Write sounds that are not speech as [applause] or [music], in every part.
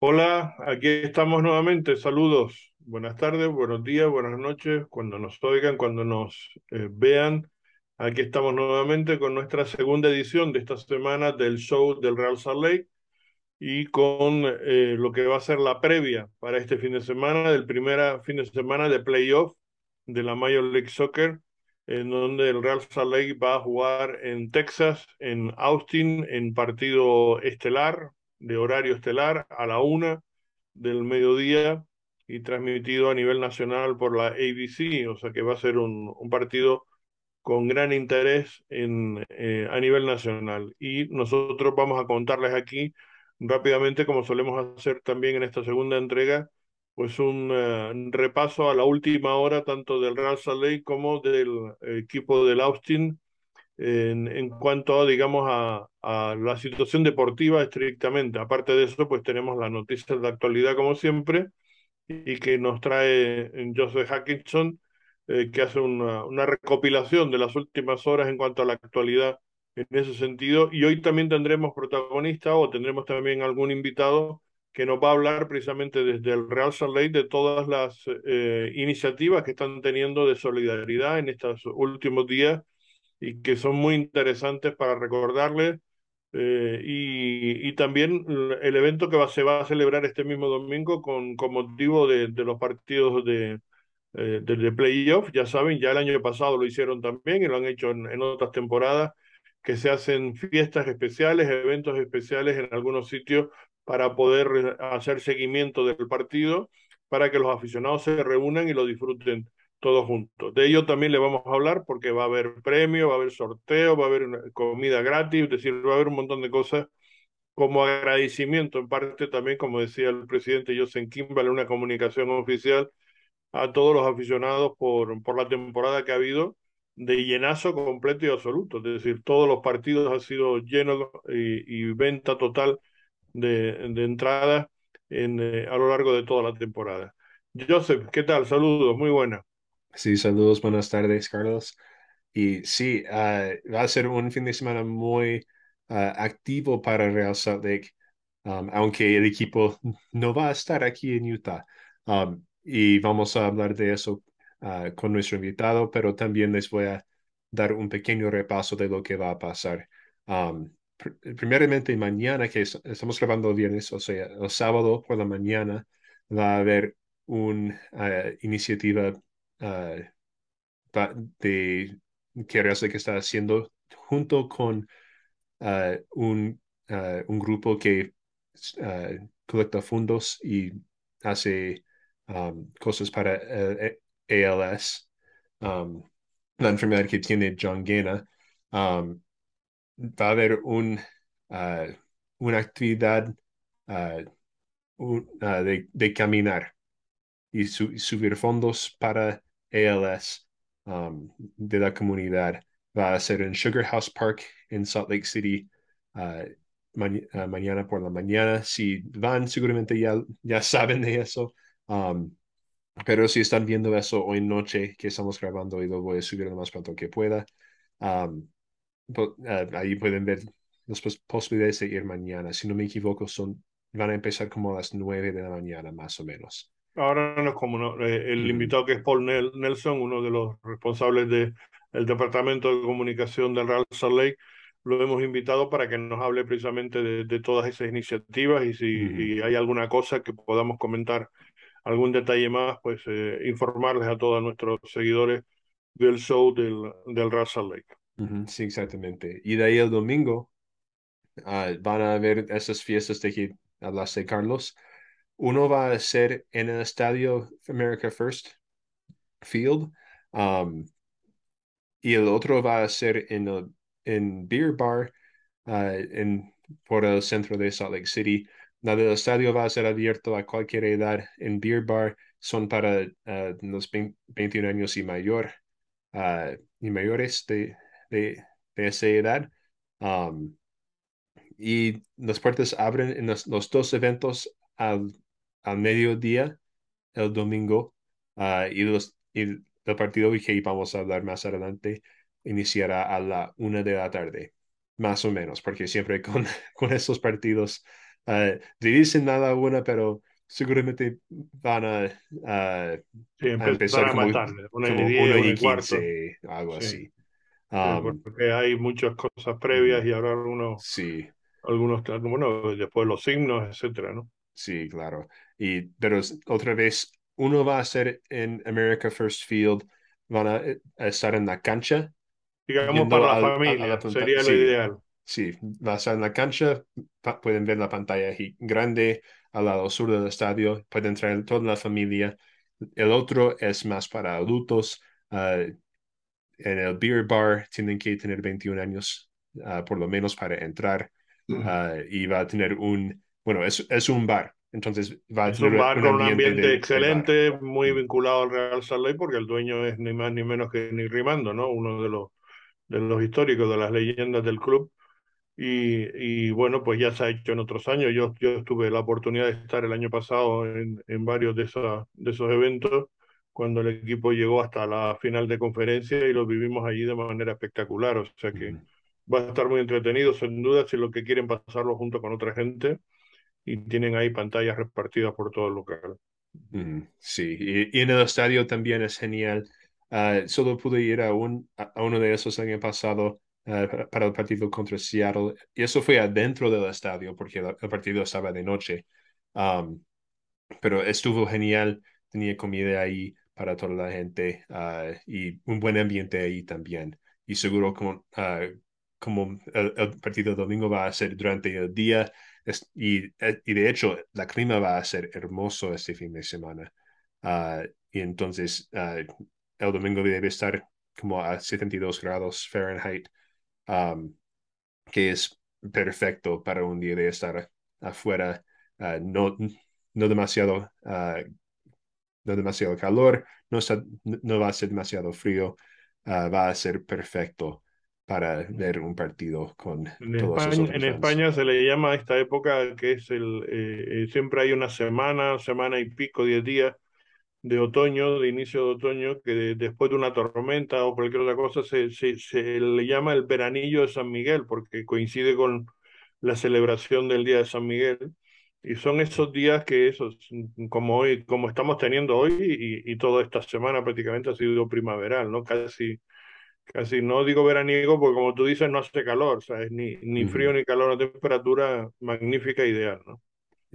Hola, aquí estamos nuevamente. Saludos. Buenas tardes, buenos días, buenas noches, cuando nos oigan, cuando nos eh, vean. Aquí estamos nuevamente con nuestra segunda edición de esta semana del show del Real Salt Lake y con eh, lo que va a ser la previa para este fin de semana, del primer fin de semana de playoff de la Major League Soccer, en donde el Real Salt Lake va a jugar en Texas, en Austin, en partido estelar, de horario estelar, a la una del mediodía y transmitido a nivel nacional por la ABC, o sea que va a ser un, partido con gran interés en, eh, a nivel nacional. Y nosotros vamos a contarles aquí rápidamente, como solemos hacer también en esta segunda entrega, pues un uh, repaso a la última hora tanto del Real Salt Lake como del equipo del Austin en, en cuanto, digamos, a, la situación deportiva estrictamente. Aparte de eso, pues tenemos las noticias de actualidad como siempre y que nos trae Joseph Hackinson, eh, que hace una, una recopilación de las últimas horas en cuanto a la actualidad en ese sentido. Y hoy también tendremos protagonista o tendremos también algún invitado que nos va a hablar precisamente desde el Real Salt Lake de todas las eh, iniciativas que están teniendo de solidaridad en estos últimos días y que son muy interesantes para recordarles. Eh, y, y, también el evento que va, se va a celebrar este mismo domingo con, con motivo de, de los partidos de, eh, de, playoff, ya saben, ya el año pasado lo hicieron también y lo han hecho en, en otras temporadas, que se hacen fiestas especiales, eventos especiales en algunos sitios para poder hacer seguimiento del partido, para que los aficionados se reúnan y lo disfruten todos juntos. De ello también le vamos a hablar porque va a haber premio, va a haber sorteo, va a haber comida gratis, es decir, va a haber un montón de cosas como agradecimiento en parte también, como decía el presidente Joseph Kimball, una comunicación oficial a todos los aficionados por, por la temporada que ha habido de llenazo completo y absoluto, es decir, todos los partidos han sido llenos y, venta total de, de entradas en, eh, a lo largo de toda la temporada. Joseph, ¿qué tal? Saludos, muy buena. Sí, saludos, buenas tardes, Carlos. Y sí, uh, va a ser un fin de semana muy uh, activo para Real Salt Lake, um, aunque el equipo no va a estar aquí en Utah. Um, y vamos a hablar de eso uh, con nuestro invitado, pero también les voy a dar un pequeño repaso de lo que va a pasar. Um, pr primeramente, mañana, que es, estamos grabando el viernes, o sea, el sábado por la mañana, va a haber una iniciativa Uh, de que que está haciendo junto con uh, un, uh, un, grupo que colecta fondos y hace cosas para el ALS, um, la enfermedad que tiene John Gana. Um, va a haber un, una actividad de, caminar y subir fondos para ALS um, de la comunidad va a ser en Sugar House Park en Salt Lake City uh, ma mañana por la mañana. Si van, seguramente ya, ya [laughs] saben de eso. Um, pero si están viendo eso hoy noche que estamos grabando y lo voy a subir lo más pronto que pueda, um, uh, ahí pueden ver las posibilidades de ir mañana. Si no me equivoco, son, van a empezar como a las nueve de la mañana, más o menos. Ahora no es como no, eh, el invitado que es Paul Nelson, uno de los responsables del de Departamento de Comunicación del Real Salt Lake, lo hemos invitado para que nos hable precisamente de, de todas esas iniciativas y si mm. y hay alguna cosa que podamos comentar, algún detalle más, pues eh, informarles a todos nuestros seguidores del show del, del Real Salt Lake. Mm -hmm, sí, exactamente. Y de ahí el domingo uh, van a haber esas fiestas de que hablaste, Carlos uno va a ser en el estadio America First Field um, y el otro va a ser en el en Beer Bar uh, en, por el centro de Salt Lake City. La del estadio va a ser abierto a cualquier edad. En Beer Bar son para uh, los 21 años y mayor uh, y mayores de, de, de esa edad. Um, y las puertas abren en los, los dos eventos al al mediodía el domingo uh, y, los, y el partido que vamos a hablar más adelante iniciará a la una de la tarde, más o menos, porque siempre [laughs] con, con estos partidos uh, dicen nada buena, pero seguramente van a, uh, Sí, a empezar a como, una y como uno una y y cuarto. quince, algo Sí, así. sí, Um, porque hay muchas cosas previas y ahora algunos, Sí, algunos, bueno, después los signos, etcétera, ¿no? Sí, claro. Y, pero otra vez, uno va a ser en America First Field, van a, a estar en la cancha, Digamos para la al- a, a la familia, sería lo ideal. Sí, va a estar en la cancha, pueden ver la pantalla grande al lado sur del estadio, puede entrar toda la familia. El otro es más para adultos. ah, en el beer bar tienen que tener 21 años ah, por lo menos para entrar ah, y va a tener un, bueno, es, es un bar, entonces va a Es un bar un con un ambiente de, excelente, muy vinculado al Real Salt Lake, porque el dueño es ni más ni menos que Nick Rimando, ¿no? Uno de los, de los históricos, de las leyendas del club. Y, y bueno, pues ya se ha hecho en otros años. Yo, yo tuve la oportunidad de estar el año pasado en, en varios de, esa, de esos eventos, cuando el equipo llegó hasta la final de conferencia y lo vivimos allí de manera espectacular. O sea que va a estar muy entretenido, sin duda, si lo que quieren pasarlo junto con otra gente y tienen ahí pantallas repartidas por todo el local. ujú, Sí, y, y en el estadio también es genial. Ah, solo pude ir a, un, a uno de esos el año pasado ah, para, el partido contra Seattle. Y eso fue adentro del estadio porque el, el partido estaba de noche. Um, pero estuvo genial. Tenía comida ahí para toda la gente ah, y un buen ambiente ahí también. Y seguro como, como el, el partido domingo va a ser durante el día eh, y de hecho la clima va a ser hermoso este fin de semana. Ah, y entonces ah, el domingo debe estar como a 72 grados Fahrenheit, que es perfecto para un día de estar afuera, uh, no, no demasiado, no demasiado calor, no, no va a ser demasiado frío, va a ser perfecto para ver un partido con En todos España, otros en fans. España se le llama a esta época que es el, eh, eh, siempre hay una semana, semana y pico, diez días de otoño, de inicio de otoño, que de- después de una tormenta o cualquier otra cosa se, se, se le llama el veranillo de San Miguel, porque coincide con la celebración del Día de San Miguel. Y son esos días que esos, como hoy, como estamos teniendo hoy, y, y toda esta semana prácticamente ha sido primaveral, ¿no? Casi, casi no digo veraniego, porque como tú dices, no hace calor, ¿sabes? Ni, ni frío ni calor, una temperatura magnífica, ideal, ¿no?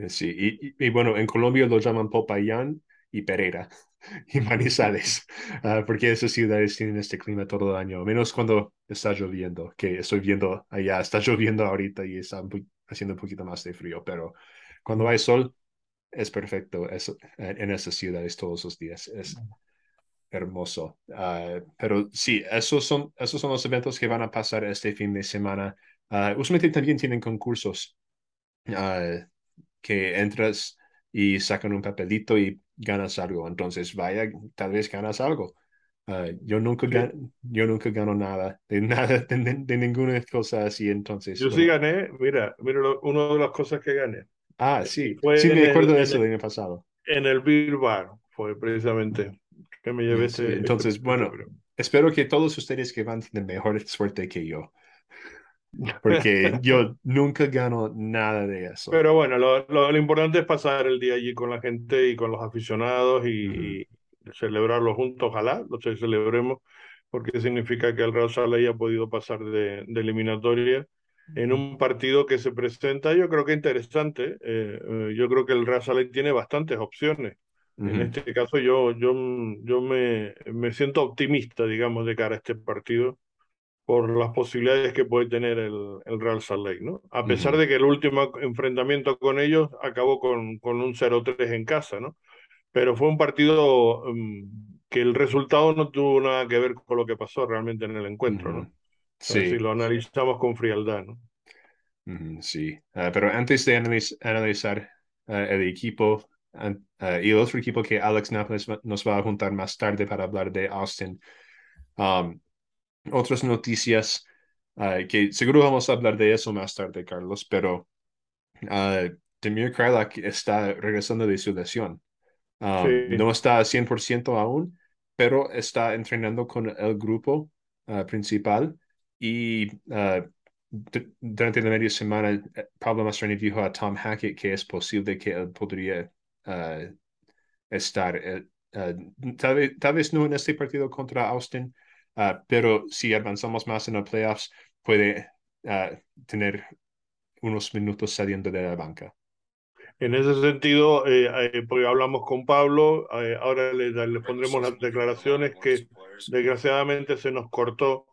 Sí, y, y, y, bueno, en Colombia lo llaman Popayán y Pereira [laughs] y Manizales, uh, porque esas ciudades tienen este clima todo el año, menos cuando está lloviendo, que estoy viendo allá, está lloviendo ahorita y está haciendo un poquito más de frío, pero cuando hay sol es perfecto es, en esas ciudades todos los días, es hermoso. Uh, pero sí, esos son, esos son los eventos que van a pasar este fin de semana. Uh, usualmente también tienen concursos. Uh, que entras y sacan un papelito y ganas algo. Entonces, vaya, tal vez ganas algo. Uh, yo, nunca Sí. gan yo nunca gano nada, de [laughs] nada, de, de, ninguna cosa así. Entonces, Yo sí gané, mira, mira lo, una de las cosas que gané. Ah, sí, sí, fue me el, acuerdo de en eso el, del año pasado. en el Bar, fue precisamente que me llevé Sí, este, este, entonces, bueno, espero que todos ustedes que van tienen mejor suerte que yo, porque [laughs] yo nunca gano nada de eso. Pero bueno, lo, lo, lo importante es pasar el día allí con la gente y con los aficionados Uh y, y celebrarlo juntos, ojalá lo celebremos, porque significa que el Real Sala haya podido pasar de, de eliminatoria en un partido que se presenta, yo creo que interesante. Eh, eh, yo creo que el Real Sala tiene bastantes opciones. En -huh. este caso yo, yo, yo me, me siento optimista, digamos, de cara a este partido por las posibilidades que puede tener el, el Real Salt Lake, ¿no? A Uh pesar -huh. de que el último enfrentamiento con ellos acabó con, con un 0-3 en casa, ¿no? Pero fue un partido um, que el resultado no tuvo nada que ver con lo que pasó realmente en el Uh encuentro, -huh. ¿no? Ver si Sí, lo analizamos con frialdad, ¿no? Sí, uh, pero antes de analiz analizar uh, el equipo uh, y el otro equipo que Alex Nápoles nos va a juntar más tarde para hablar de Austin, um, otras noticias uh, que seguro vamos a hablar de eso más tarde, Carlos, pero uh, Demir Krylak está regresando de su lesión. Um, Sí, no está a 100% aún, pero está entrenando con el grupo uh, principal y uh, durante la media semana, Pablo Mastroeni dijo a Tom Hackett que es posible que él podría uh, estar, uh, tal, vez, tal, vez, no en este partido contra Austin, pero si avanzamos más en los playoffs, puede tener unos minutos saliendo de la banca. En ese sentido, eh, eh, porque hablamos con Pablo, eh, ahora le, le, pondremos las declaraciones que desgraciadamente se nos cortó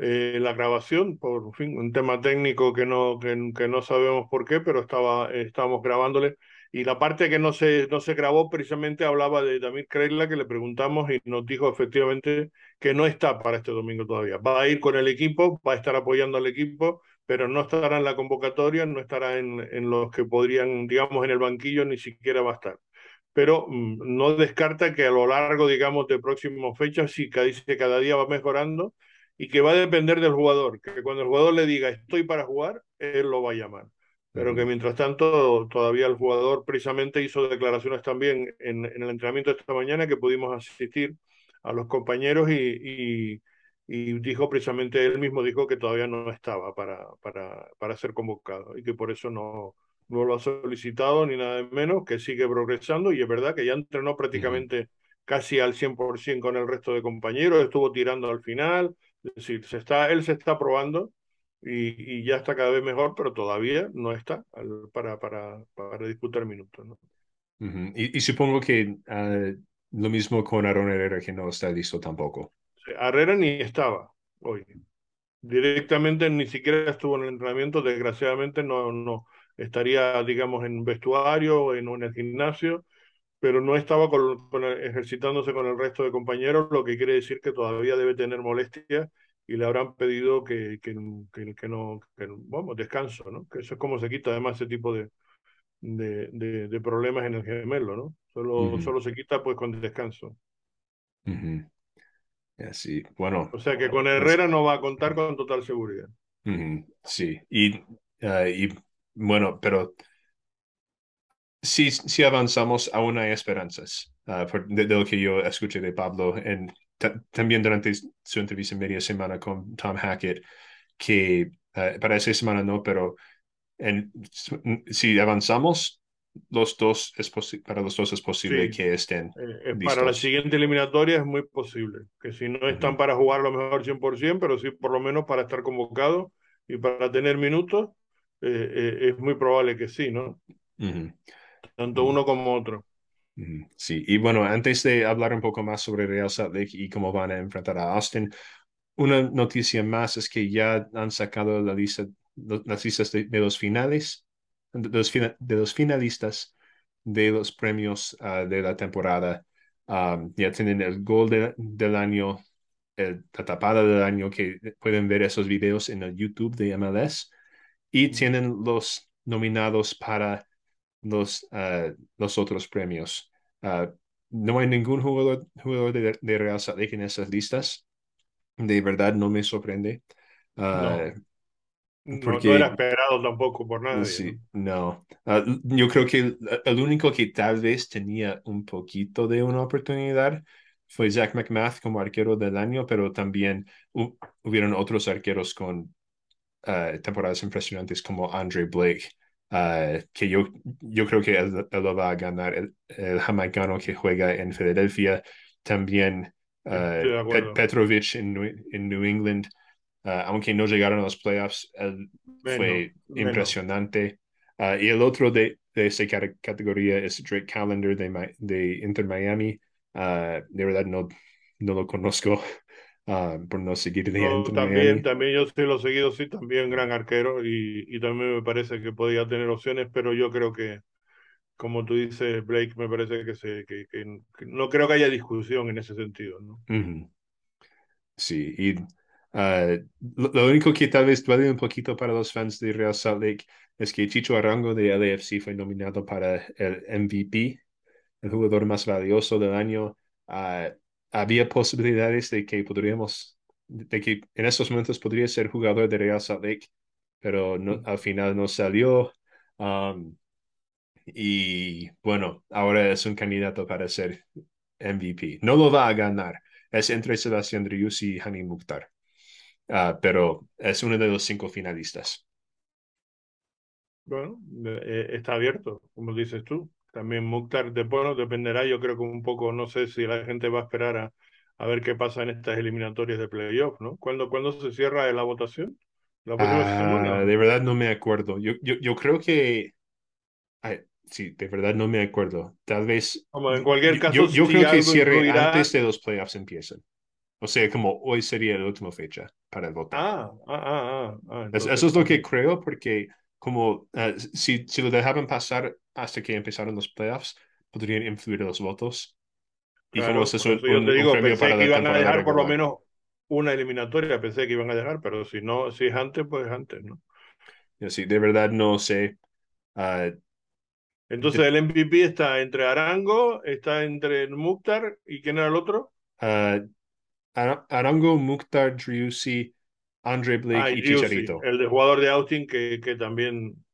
la grabación por fin, un tema técnico que no, que, que, no sabemos por qué, pero estaba, estábamos grabándole. Y la parte que no se, no se grabó precisamente hablaba de Damir Kreila, que le preguntamos y nos dijo efectivamente que no está para este domingo todavía. Va a ir con el equipo, va a estar apoyando al equipo, pero no estará en la convocatoria, no estará en, en los que podrían, digamos, en el banquillo, ni siquiera va a estar. Pero mmm, no descarta que a lo largo, digamos, de próximas fechas, sí, dice que cada día va mejorando y que va a depender del jugador, que cuando el jugador le diga estoy para jugar, él lo va a llamar. Pero que mientras tanto, todavía el jugador precisamente hizo declaraciones también en, en el entrenamiento de esta mañana que pudimos asistir a los compañeros y, y y dijo precisamente él mismo dijo que todavía no estaba para, para, para ser convocado y que por eso no, no lo ha solicitado ni nada menos, que sigue progresando y es verdad que ya entrenó prácticamente uh -huh. casi al 100% con el resto de compañeros, estuvo tirando al final, es decir, se está, él se está probando y, y ya está cada vez mejor, pero todavía no está para, para, para disputar minutos. ¿no? Uh -huh. y, y, supongo que uh, lo mismo con Aaron Herrera, que no está listo tampoco. Herrera ni estaba hoy. Directamente ni siquiera estuvo en el entrenamiento, desgraciadamente no, no estaría, digamos, en vestuario, en, en el gimnasio, pero no estaba con, ejercitándose con el resto de compañeros, lo que quiere decir que todavía debe tener molestias y le habrán pedido que, que, que, que no, vamos, descanso, ¿no? Que eso es como se quita además ese tipo de, de, de, de problemas en el gemelo, ¿no? Solo, uh -huh. solo se quita pues con descanso. Uh -huh. Sí, bueno. O sea que con Herrera no va a contar con total seguridad. Uh -huh, sí, y, uh, y, bueno, pero si, si avanzamos, aún hay esperanzas. Uh, por, de, de, lo que yo escuché de Pablo, en, también durante su entrevista en media semana con Tom Hackett, que uh, para esa semana no, pero en, si avanzamos, los dos es para los dos es posible sí. que estén. Eh, para la siguiente eliminatoria es muy posible, que si no están uh -huh. para jugar lo mejor 100%, pero sí por lo menos para estar convocados y para tener minutos, eh, eh, es muy probable que sí, ¿no? Uh -huh. Tanto uno como otro. Sí, y bueno, antes de hablar un poco más sobre Real Salt Lake y cómo van a enfrentar a Austin, una noticia más es que ya han sacado la lista, las listas de, de los finales de los, de los finalistas de los premios uh, de la temporada. Um, ya tienen el gol de, del año, el, la tapada del año, que pueden ver esos videos en el YouTube de MLS. Y tienen los nominados para los, uh, los otros premios. Uh, no hay ningún jugador, jugador de, de, Real Salt Lake en esas listas. De verdad no me sorprende. No. Porque, no, no, era esperado tampoco por nadie. Sí, no. yo creo que el, el, único que tal vez tenía un poquito de una oportunidad fue Zach McMath como arquero del año, pero también hubieron otros arqueros con temporadas impresionantes como Andre Blake, que yo, yo creo que él, él, lo va a ganar. El, el jamaicano que juega en Filadelfia, también Pet, Petrovic en, en New England. Uh, aunque no llegaron a los playoffs, él bueno, fue impresionante. Uh, y el otro de, de esa categoría es Drake Callender de, de Inter Miami. Uh, de verdad no, no lo conozco por no seguir de no, también. También yo sí lo he seguido, sí, también gran arquero y, y también me parece que podía tener opciones, pero yo creo que, como tú dices, Blake, me parece que, se, que, que, que no creo que haya discusión en ese sentido. ¿no? Uh -huh. Sí, y Uh, lo, lo, único que tal vez duele un poquito para los fans de Real Salt Lake es que Chicho Arango de LAFC fue nominado para el MVP, el jugador más valioso del año. Uh, había posibilidades de que podríamos, de que en estos momentos podría ser jugador de Real Salt Lake, pero no, al final no salió. Um, y bueno, ahora es un candidato para ser MVP. No lo va a ganar. Es entre Sebastián Driussi y Hani Mukhtar. uh, pero es uno de los cinco finalistas. Bueno, eh, está abierto, como dices tú. También Mukhtar, bueno, dependerá, yo creo que un poco, no sé si la gente va a esperar a, a ver qué pasa en estas eliminatorias de playoff, ¿no? ¿Cuándo, ¿cuándo se cierra la votación? ¿La? Uh, de verdad no me acuerdo. Yo, yo, yo creo que... Ay, sí, de verdad no me acuerdo. Tal vez... Como en cualquier caso, yo, yo si creo que cierre influirá- antes de los playoffs empiezan. O sea, como hoy sería la última fecha para el votar. Ah, ah, ah, ah, ah, Es- entonces, eso es lo que creo, porque como eh, si, si lo dejaban pasar hasta que empezaron los playoffs, podrían influir los votos. Y como Claro, eso es un, yo te un- un digo, premio pensé para que iban a dejar por lo regular. menos una eliminatoria, pensé que iban a dejar, pero si no, si es antes, pues antes, ¿no? Sí, de verdad no sé. Ah, Entonces el MVP está entre Arango, está entre Mukhtar, ¿y quién era el otro? Ar- Arango, Mukhtar, Driussi, Andre Blake Ah, y Chicharito. el de jugador de Austin, que, que también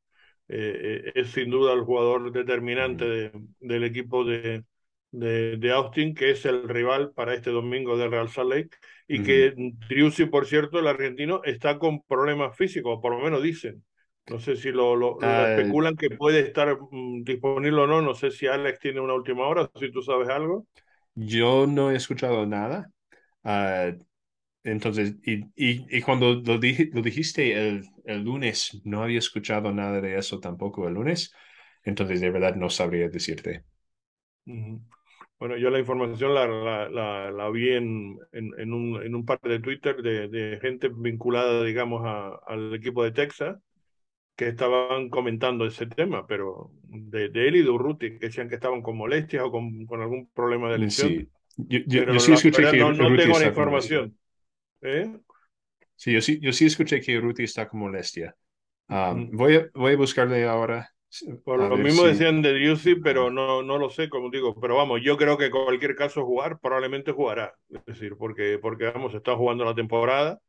eh, eh, es sin duda el jugador determinante de- del equipo de, de, de Austin, que es el rival para este domingo del Real Salt Lake, y que Driussi, por cierto, el argentino, está con problemas físicos, por lo menos dicen. No sé si lo, lo, lo Ah, especulan que puede estar mm, disponible o no, no sé si Alex tiene una última hora, si tú sabes algo. yo no he escuchado nada. Ah, entonces, y, y, y cuando lo, dij- lo dijiste el, el lunes, no había escuchado nada de eso tampoco el lunes. Entonces, de verdad no sabría decirte. Bueno, yo la información la, la, la, la vi en, en, en un, en un par de Twitter de, de gente vinculada, digamos, a- al equipo de Texas, que estaban comentando ese tema, pero de, de él y de Urruti, que decían que estaban con molestias o con, con algún problema de lesión, Sí, yo, yo, yo sí escuché que no, no tengo la información. ¿Eh? Sí, yo sí, yo sí escuché que Ruti está con molestia. Ah, Mm. voy a, voy a buscarle ahora Por a lo mismo si... decían de Driussi, pero no, no lo sé, como digo. Pero vamos, yo creo que en cualquier caso jugar, probablemente jugará. Es decir, porque, porque vamos, está jugando la temporada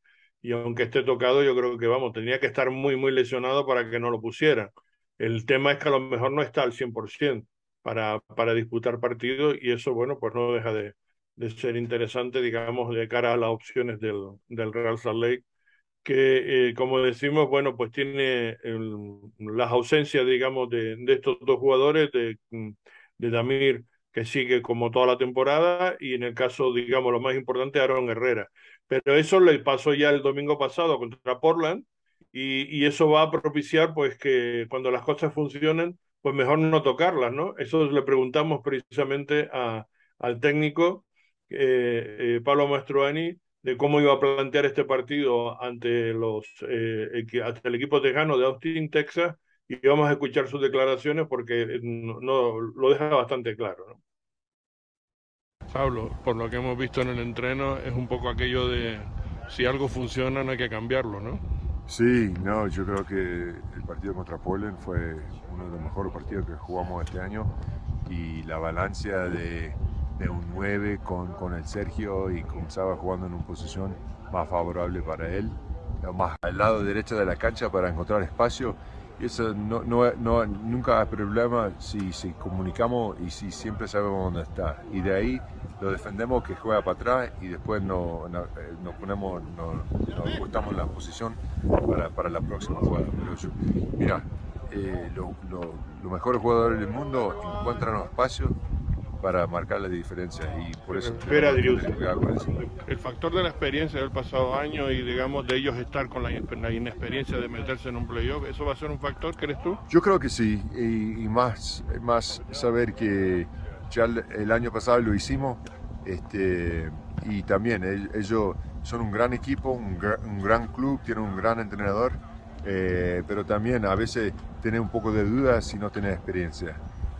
y aunque esté tocado, yo creo que vamos, tenía que estar muy, muy lesionado para que no lo pusieran. El tema es que a lo mejor no está al 100% para, para disputar partidos y eso, bueno, pues no deja de, de ser interesante, digamos, de cara a las opciones del, del Real Salt Lake que, eh, como decimos, bueno, pues tiene el- las ausencias, digamos, de, de estos dos jugadores, de, de Damir, que sigue como toda la temporada, y en el caso, digamos, lo más importante, Aaron Herrera. Pero eso le pasó ya el domingo pasado contra Portland, y, y eso va a propiciar, pues, que cuando las cosas funcionen, pues mejor no tocarlas, ¿no? Eso le preguntamos precisamente a, al técnico, eh, eh, Pablo Mastroeni, de cómo iba a plantear este partido ante los eh, ante el equipo tejano de Austin, Texas, y vamos a escuchar sus declaraciones porque eh, no, no- lo deja bastante claro, ¿no? Pablo, por lo que hemos visto en el entreno, es un poco aquello de si algo funciona no hay que cambiarlo, ¿no? Sí, no, yo creo que el partido contra Polen fue uno de los mejores partidos que jugamos este año y la balanza de, de un 9 con, con el Sergio y con Saba jugando en una posición más favorable para él, más al lado derecho de la cancha para encontrar espacio. Y eso no, no, no, nunca hay problema si, si comunicamos y si siempre sabemos dónde está. Y de ahí lo defendemos que juega para atrás y después nos no, no ponemos, nos la posición para, para, la próxima jugada. Pero yo, mira, eh, los lo, lo mejores jugadores del mundo encuentran los espacios para marcar la diferencia y por eso Espera, el, factor de la experiencia del pasado año y digamos de ellos estar con la, la, inexperiencia de meterse en un playoff, ¿eso va a ser un factor, crees tú? Yo creo que sí, y, y más, más saber que ya el, el, año pasado lo hicimos este, y también ellos son un gran equipo, un, un gran club, tienen un gran entrenador, eh, pero también a veces tiene un poco de dudas si no tiene experiencia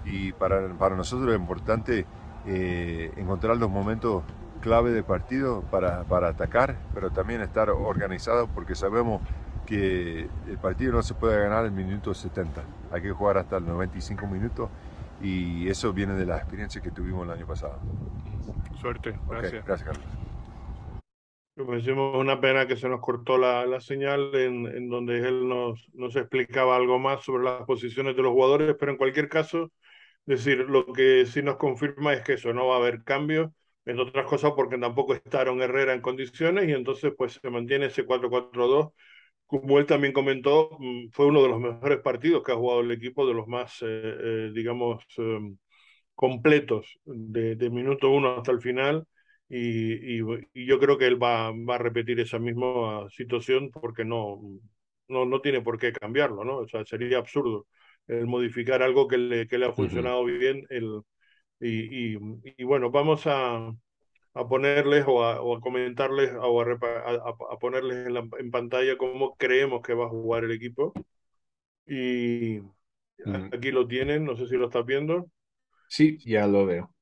y para, para nosotros es importante eh, encontrar los momentos clave del partido para, para, atacar, pero también estar organizado porque sabemos que el partido no se puede ganar en el minuto 70, hay que jugar hasta el 95 minutos y eso viene de la experiencia que tuvimos el año pasado. Suerte, gracias. Okay, gracias Carlos. Pues hicimos una pena que se nos cortó la, la señal en, en, donde él nos, nos explicaba algo más sobre las posiciones de los jugadores, pero en cualquier caso, decir, lo que sí nos confirma es que eso no va a haber cambio, entre otras cosas porque tampoco está Aaron Herrera en condiciones y entonces pues se mantiene ese 4-4-2. Como él también comentó, mm, fue uno de los mejores partidos que ha jugado el equipo, de los más, eh, eh, digamos, em, completos, de, de, minuto uno hasta el final. Y, y, y, yo creo que él va, va a repetir esa misma situación porque no, no, no tiene por qué cambiarlo, ¿no? O sea, sería absurdo el modificar algo que le, que le ha funcionado uh -huh. bien. El, y, y, y, bueno, vamos a, a ponerles o a, o a comentarles o a, a, a ponerles en, la, en, pantalla cómo creemos que va a jugar el equipo. Y uh -huh. aquí lo tienen, no sé si lo estás viendo. Sí, ya lo veo.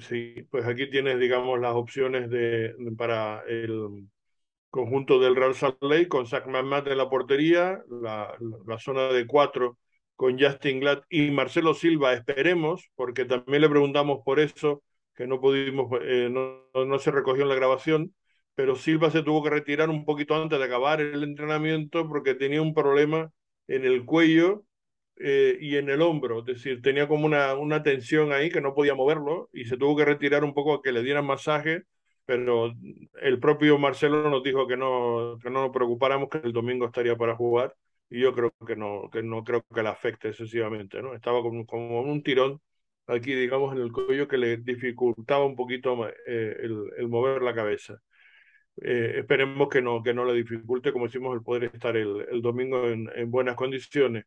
Sí, pues aquí tienes, digamos, las opciones de, para el, conjunto del Real Salt Lake con Zach McMahon en la portería, la, la, zona de cuatro con Justin Glad y Marcelo Silva, esperemos, porque también le preguntamos por eso, que no pudimos, eh, no, no, se recogió en la grabación, pero Silva se tuvo que retirar un poquito antes de acabar el entrenamiento porque tenía un problema en el cuello eh, y en el hombro, es decir, tenía como una, una tensión ahí que no podía moverlo y se tuvo que retirar un poco a que le dieran masaje pero el propio Marcelo nos dijo que no, que no nos preocupáramos, que el domingo estaría para jugar, y yo creo que no, que no creo que le afecte excesivamente, ¿no? Estaba como, como un tirón aquí, digamos, en el cuello que le dificultaba un poquito eh, el, el, mover la cabeza. Eh, esperemos que no, que no le dificulte, como decimos, el poder estar el, el domingo en, en buenas condiciones.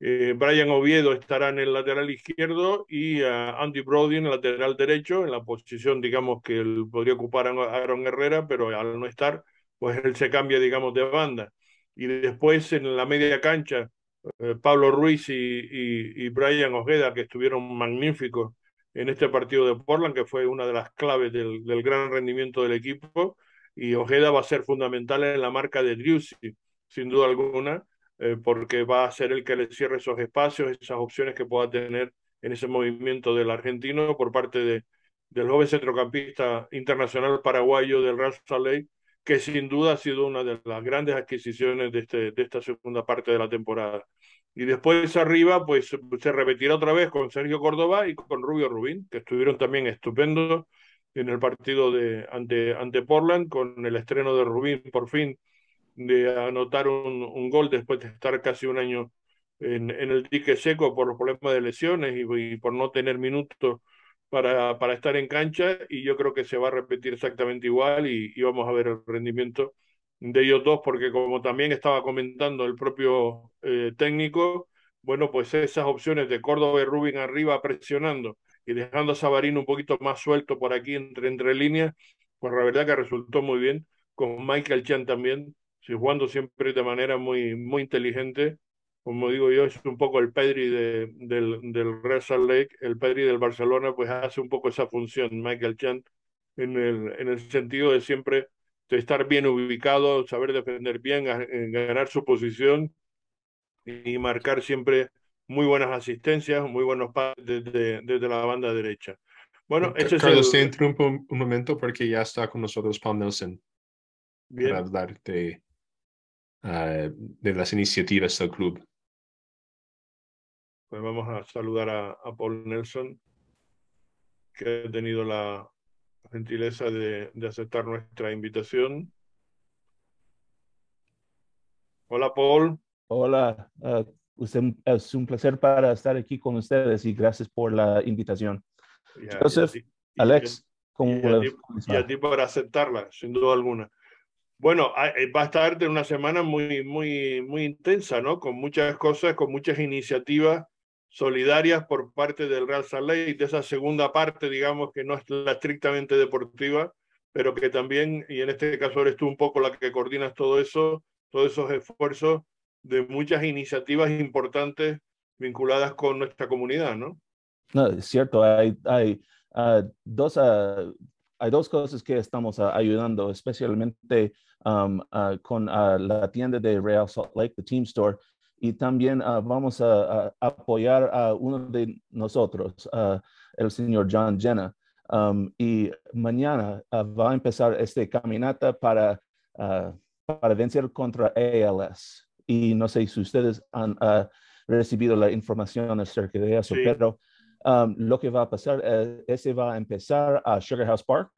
Eh, Brian Oviedo estará en el lateral izquierdo y uh, Andy Brody en el lateral derecho, en la posición, digamos, que él podría ocupar a Aaron Herrera, pero al no estar, pues él se cambia, digamos, de banda. Y después en la media cancha, eh, Pablo Ruiz y, y, Brian Ojeda, que estuvieron magníficos en este partido de Portland, que fue una de las claves del, del gran rendimiento del equipo, y Ojeda va a ser fundamental en la marca de Driussi, sin duda alguna, eh, porque va a ser el que le cierre esos espacios, esas opciones que pueda tener en ese movimiento del argentino por parte de, del joven centrocampista internacional paraguayo del Real Lake, que sin duda ha sido una de las grandes adquisiciones de, este, de esta segunda parte de la temporada. Y después arriba, pues se repetirá otra vez con Sergio Córdoba y con Rubio Rubín, que estuvieron también estupendos en el partido de, ante, ante Portland, con el estreno de Rubín por fin de anotar un, gol después de estar casi un año en, en el dique seco por los problemas de lesiones y, por no tener minutos para, estar en cancha y yo creo que se va a repetir exactamente igual y, vamos a ver el rendimiento de ellos dos porque como también estaba comentando el propio eh, técnico, bueno, pues esas opciones de Córdoba y Rubin arriba presionando y dejando a Sabarino un poquito más suelto por aquí entre, entre líneas, pues la verdad que resultó muy bien, con Michael Chan también, jugando siempre de manera muy, muy inteligente. Como digo yo, es un poco el Pedri de, del, del Real Salt Lake, el Pedri del Barcelona, pues hace un poco esa función, Michael Chan, en el, en el sentido de siempre de estar bien ubicado, saber defender bien, ganar su posición y marcar siempre muy buenas asistencias, muy buenos pases desde, desde la banda derecha. Bueno, ese Carlos, es el... te interrumpo un, un, momento porque ya está con nosotros Paul Nelson Bien. para hablar de, uh, de las iniciativas del club. Pues vamos a saludar a, a Paul Nelson, que ha tenido la gentileza de, de aceptar nuestra invitación. Hola, Paul. Hola, uh, usted, es un placer para estar aquí con ustedes y gracias por la invitación. Ya, Joseph, y ti- Alex, y ¿cómo a, ti, y a ti por aceptarla, sin duda alguna. Bueno, a- eh, va a estar de una semana muy, muy, muy intensa, ¿no? Con muchas cosas, con muchas iniciativas solidarias por parte del Real Salt Lake, de esa segunda parte, digamos, que no es la estrictamente deportiva, pero que también, y en este caso eres tú un poco la que coordinas todo eso, todos esos esfuerzos de muchas iniciativas importantes vinculadas con nuestra comunidad, ¿no? No, es cierto, hay, hay, ah, dos, ah, hay dos cosas que estamos ah, ayudando, especialmente um, con la tienda de Real Salt Lake, the Team Store, y también ah, vamos a, a apoyar a uno de nosotros, ah, el señor John Jenna. Um, y mañana ah, va a empezar esta caminata para, para vencer contra ALS. Y no sé si ustedes han recibido la información acerca de eso, Sí. pero um, lo que va a pasar, uh, ese va a empezar a Sugar House Park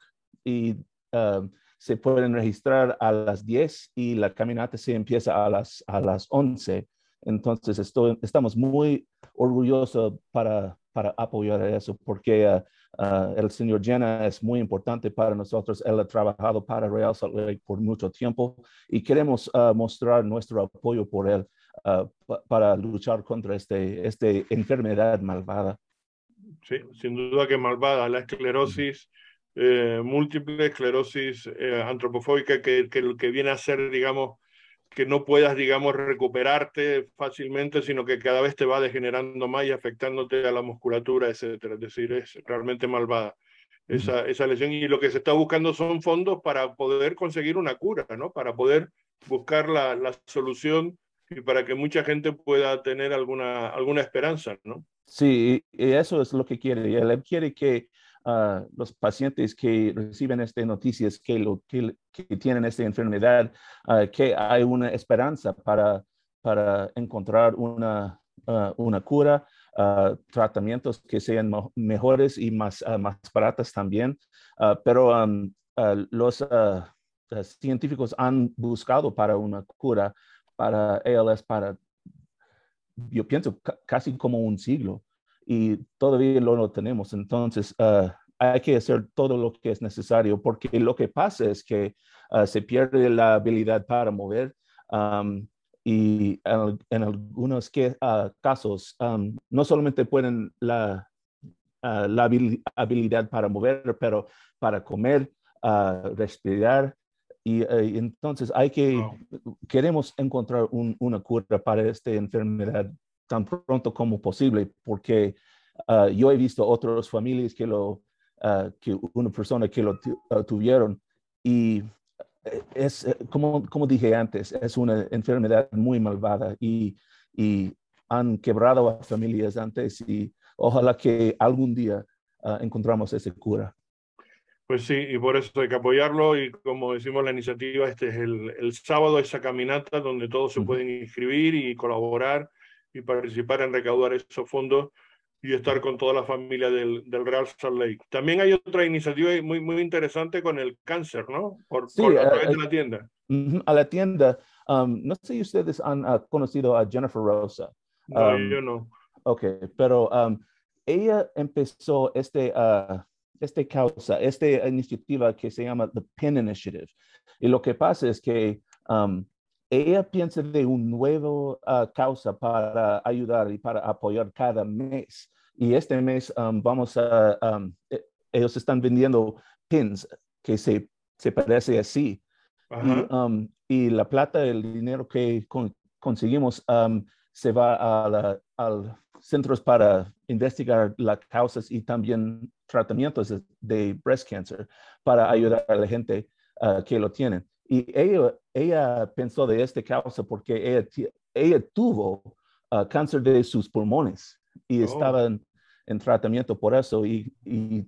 y um, se pueden registrar a las 10 y la caminata se empieza a las, a las 11. Entonces, estoy, estamos muy orgullosos para, para apoyar eso porque uh, uh, el señor Jenna es muy importante para nosotros. Él ha trabajado para Real Salt Lake por mucho tiempo y queremos uh, mostrar nuestro apoyo por él para luchar contra este, esta enfermedad malvada. Sí, sin duda que malvada. La esclerosis eh, múltiple, esclerosis eh, que, que, que viene a ser, digamos, que no puedas, digamos, recuperarte fácilmente, sino que cada vez te va degenerando más y afectándote a la musculatura, etcétera. Es decir, es realmente malvada esa, esa lesión. Y lo que se está buscando son fondos para poder conseguir una cura, ¿no? Para poder buscar la, la solución y para que mucha gente pueda tener alguna, alguna esperanza, ¿no? Sí, y eso es lo que quiere. Y él quiere que uh, los pacientes que reciben estas noticias que, lo, que, tienen esta enfermedad, uh, que hay una esperanza para, para encontrar una, uh, una cura, tratamientos que sean mejores y más, más baratas también. pero um, los científicos han buscado para una cura para ALS para, yo pienso, casi como un siglo y todavía no lo tenemos. Entonces, uh, hay que hacer todo lo que es necesario porque lo que pasa es que uh, se pierde la habilidad para mover um, y en, en algunos que, uh, casos um, no solamente pueden la, la habilidad para mover, pero para comer, respirar. Y, entonces hay que, queremos encontrar un, una cura para esta enfermedad tan pronto como posible, porque uh, yo he visto otras familias que lo, uh, que una persona que lo uh, tuvieron y es, eh, como, como dije antes, es una enfermedad muy malvada y, y han quebrado a familias antes y ojalá que algún día encontramos esa cura. Pues sí, y por eso hay que apoyarlo y como decimos la iniciativa, este es el, el sábado, esa caminata donde todos se pueden inscribir y colaborar y participar en recaudar esos fondos y estar con toda la familia del, del Real Salt Lake. También hay otra iniciativa muy, muy interesante con el cáncer, ¿no? Por, sí, por a través de la tienda. A la tienda. Um, no sé si ustedes han uh, conocido a Jennifer Rosa. No, um, yo no. Ok, pero um, ella empezó este, uh, este causa, esta iniciativa que se llama The PIN Initiative. Y lo que pasa es que um, ella piensa de un nuevo uh, causa para ayudar y para apoyar cada mes. Y este mes um, vamos a, um, e, ellos están vendiendo pins que se, se parece así. Y, um, y, la plata, el dinero que con, conseguimos um, se va a, a centros para investigar las causas y también tratamientos de, de breast cancer para ayudar a la gente uh, que lo tienen. Y ella, ella pensó de esta causa porque ella, ella tuvo uh, cáncer de sus pulmones y oh. estaba en, en, tratamiento por eso y, y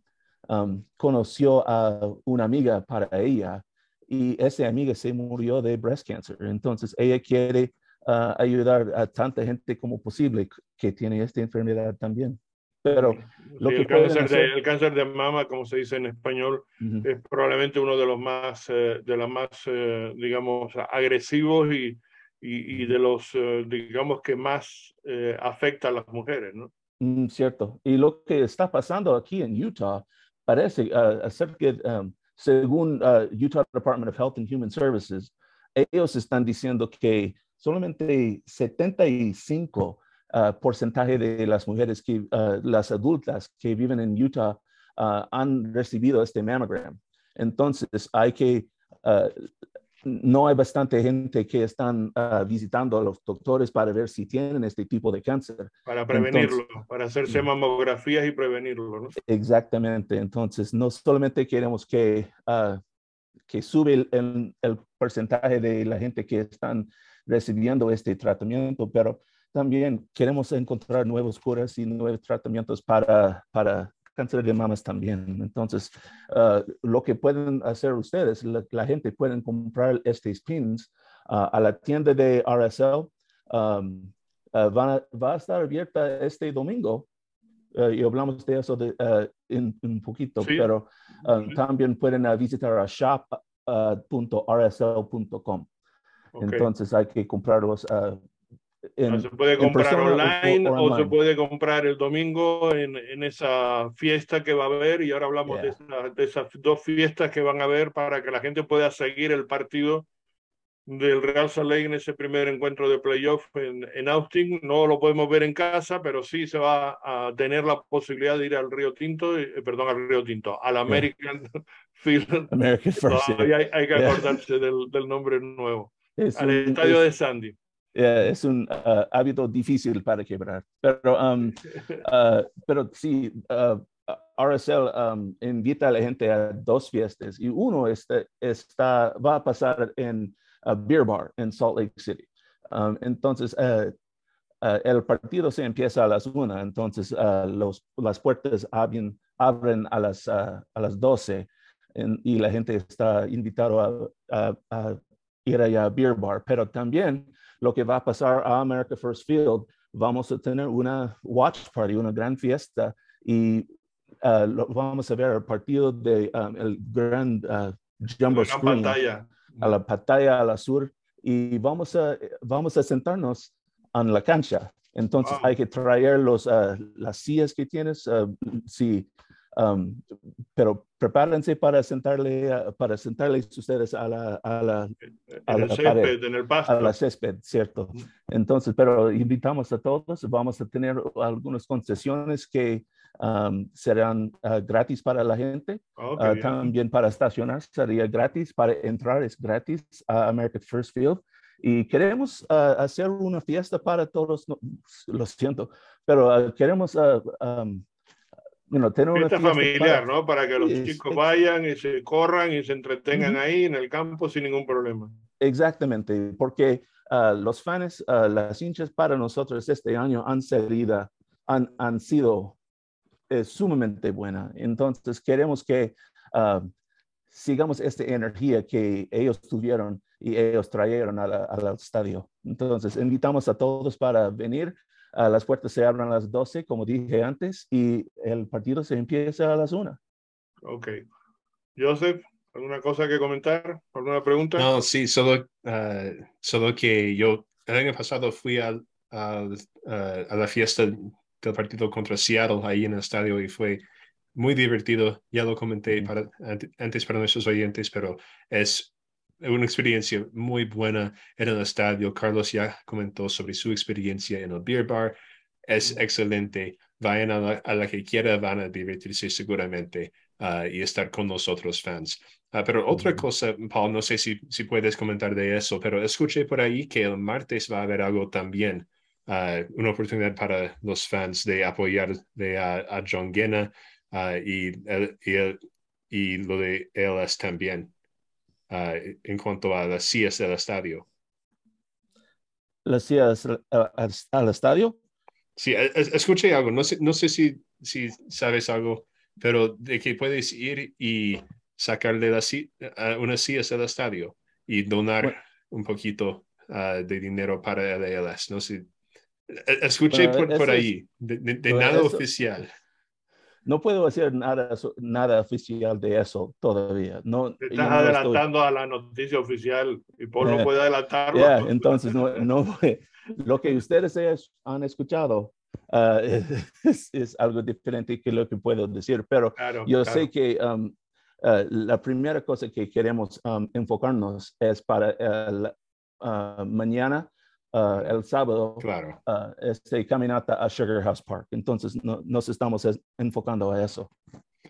um, conoció a una amiga para ella y esa amiga se murió de breast cancer. Entonces ella quiere uh, ayudar a tanta gente como posible que tiene esta enfermedad también. Pero lo que el, cáncer de, el cáncer de mama, como se dice en español, es probablemente uno de los más, eh, de los más eh, digamos, agresivos y, y, y de los, eh, digamos, que más afecta a las mujeres, ¿no? Mm, cierto. Y lo que está pasando aquí en Utah parece uh, que, um, según uh, Utah Department of Health and Human Services, ellos están diciendo que solamente 75 uh, porcentaje de las mujeres que, uh, las adultas que viven en Utah uh, han recibido este mammogram. Entonces, hay que, no hay bastante gente que están visitando a los doctores para ver si tienen este tipo de cáncer. Para prevenirlo, Entonces, para hacerse mamografías y prevenirlo. ¿no? Exactamente. Entonces, no solamente queremos que, que sube el, el porcentaje de la gente que están recibiendo este tratamiento, pero también queremos encontrar nuevos curas y nuevos tratamientos para, para cáncer de mamas también. Entonces, uh, lo que pueden hacer ustedes, la, la gente pueden comprar estos pins uh, a la tienda de RSL. Um, uh, va, va, a estar abierta este domingo y hablamos de eso de, en, un poquito, Sí. pero um, Sí. también pueden visitar a shop.rsl.com. Ok. Entonces hay que comprarlos uh, en, se puede comprar o- online o o, se puede comprar el domingo en, en esa fiesta que va a haber y ahora hablamos de, Yeah. esa- de esas dos fiestas que van a haber para que la gente pueda seguir el partido del Real Salt Lake en ese primer encuentro de playoff en, en Austin. No lo podemos ver en casa, pero sí se va a tener la posibilidad de ir al Río Tinto, eh, perdón, al Río Tinto, al [laughs] American Field. American First. yeah. Todavía hay, hay que Yeah. acordarse del, del nombre nuevo. Es Al un- estadio es- de Sandy. Yeah, es un uh, hábito difícil para quebrar. Pero, um, uh, [laughs] pero sí, uh, RSL um, invita a la gente a dos fiestas y uno este, está, va a pasar en Beer Bar en Salt Lake City. Um, entonces, el partido se empieza a las una, entonces los, las puertas abren, abren a, las, a las 12 en- y la gente está invitado a, a- a ir allá a Beer Bar, pero también lo que va a pasar a America First Field, vamos a tener una watch party, una gran fiesta y uh, lo- vamos a ver el partido de um, el gran uh, jumbo La gran screen pantalla. a la pantalla a la sur y vamos a, vamos a sentarnos en la cancha. Entonces Wow. hay que traer los, ah, las sillas que tienes, sí, um, pero prepárense para sentarle, para sentarles ustedes a la, a la, a la el pared, césped, en el a pasto. la césped, ¿cierto? Entonces, pero invitamos a todos, vamos a tener algunas concesiones que um, serán ah, gratis para la gente. Oh, qué Ah, también para estacionar sería gratis, para entrar es gratis a American First Field. Y queremos ah, hacer una fiesta para todos, no, lo siento, pero queremos um, you know, tener una Fiesta fiesta familiar, para- ¿no? Para que los Sí, chicos vayan y se corran y se entretengan Ujú. ahí en el campo sin ningún problema. Exactamente, porque ah, los fans, ah, las hinchas para nosotros este año han, salido, han, han sido eh, sumamente buena. Entonces queremos que ah, sigamos esta energía que ellos tuvieron y ellos trajeron a la- al estadio. Entonces invitamos a todos para venir. Ah, las puertas se abren a las 12, como dije antes, y el partido se empieza a las 1. Ok. Joseph, ¿alguna cosa que comentar? ¿Alguna pregunta? No, sí, solo, ah, solo que yo el año pasado fui al- al, ah, a la fiesta del partido contra Seattle ahí en el estadio y fue muy divertido. Ya lo comenté para, antes para nuestros oyentes, pero es una experiencia muy buena en el estadio. Carlos ya comentó sobre su experiencia en el beer bar. Es excelente. Vayan a la, a la que quiera, van a divertirse seguramente ah, y estar con nosotros fans. Ah, pero otra cosa, Paul, no sé si, si puedes comentar de eso, pero escuché por ahí que el martes va a haber algo también, ah, una oportunidad para los fans de apoyar de, a, John Guena y, el- y, el- y lo de ELS también, ah, en cuanto a las sillas del estadio. ¿Las sillas al- al- al estadio? Sí, e- escuché algo, no sé, no sé si, si sabes algo, pero de que puedes ir y sacarle la, si- a una silla del estadio y donar Bueno. un poquito ah, de dinero para el ALS. No sé. E- Escuché Bueno, por, por ahí, de, de- de bueno, nada eso- oficial. No puedo hacer nada, nada oficial de eso todavía. No, Te estás no estoy- adelantando a la noticia oficial y Paul no Eh, puede adelantarlo. Ya, [laughs] entonces no, no, lo que ustedes es- han escuchado ah, [laughs] es, es algo diferente que lo que puedo decir, pero Claro, yo claro. sé que um, ah, la primera cosa que queremos um, enfocarnos es para ah, mañana, ah, el sábado, Claro. ah, este caminata a Sugar House Park. Entonces no- nos estamos es- enfocando a eso.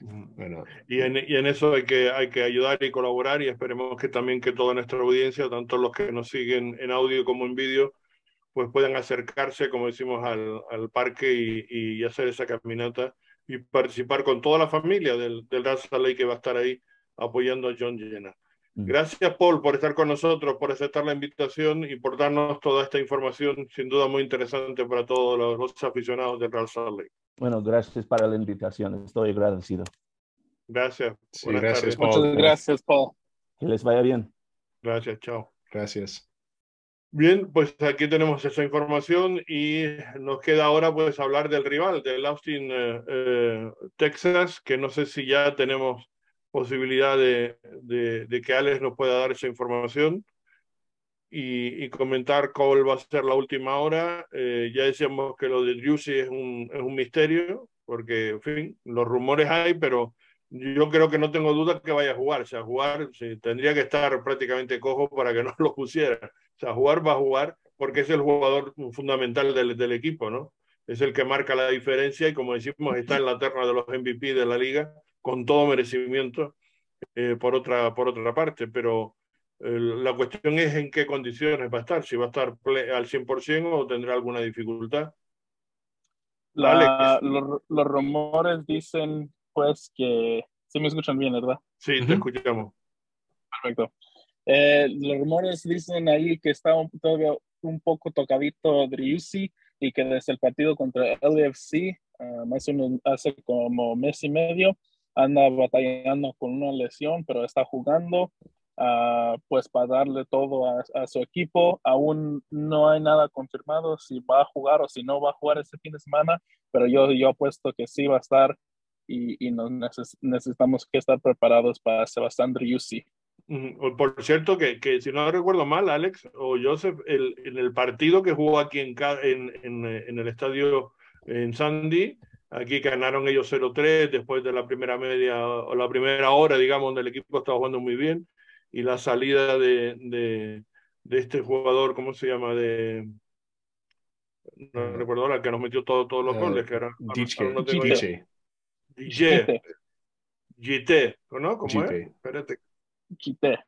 Bueno, Y en, y en eso hay que, hay que ayudar y colaborar y esperemos que también que toda nuestra audiencia, tanto los que nos siguen en audio como en vídeo, pues puedan acercarse, como decimos, al, al parque y, y hacer esa caminata y participar con toda la familia del, del Raza Ley que va a estar ahí apoyando a John Jenna. Mm. Gracias, Paul, por estar con nosotros, por aceptar la invitación y por darnos toda esta información, sin duda muy interesante para todos los, los aficionados del Real Salt Lake. Bueno, gracias para la invitación. Estoy agradecido. Gracias. Sí. Paul. Muchas gracias, Paul. Que les vaya bien. Gracias, chao. gracias. Bien, pues aquí tenemos esa información y nos queda ahora pues hablar del rival, del Austin, eh, eh, Texas, que no sé si ya tenemos posibilidad de, que Alex nos pueda dar esa información y, comentar cuál va a ser la última hora. Eh, ya decíamos que lo de Juicy es un, es un misterio, porque, en fin, los rumores hay, pero yo creo que no tengo duda que vaya a jugar. O sea, jugar tendría que estar prácticamente cojo para que [laughs] no lo pusiera. O sea, jugar va a jugar porque es el jugador fundamental del, del equipo, ¿no? Es el que marca la diferencia y, como decimos, está en la terna de los MVP de la liga con todo merecimiento eh, por, otra, por otra parte. Pero eh, la cuestión es en qué condiciones va a estar, si va a estar al 100% o tendrá alguna dificultad. La, los, los rumores dicen pues que sí me escuchan bien, ¿verdad? Sí, te uh -huh. escuchamos. Perfecto. Eh, los rumores dicen ahí que está un, todavía un poco tocadito Driussi y que desde el partido contra LFC, uh, más o menos hace como mes y medio, anda batallando con una lesión, pero está jugando. Uh, pues para darle todo a, a, su equipo. Aún no hay nada confirmado si va a jugar o si no va a jugar este fin de semana, pero yo, yo apuesto que sí va a estar y, y nos neces necesitamos que estar preparados para Sebastián Driussi. Por cierto, que, que, si no recuerdo mal, Alex o Joseph, el, en el partido que jugó aquí en, en, en, en el estadio en Sandy, aquí ganaron ellos 0-3 después de la primera media o la primera hora, digamos, donde el equipo estaba jugando muy bien y la salida de, de, de este jugador, ¿cómo se llama? De, no recuerdo la que nos metió todo, todos los uh, goles, que era DJ. DJ. GT, ¿no? ¿Cómo GT. es? Espérate. GT.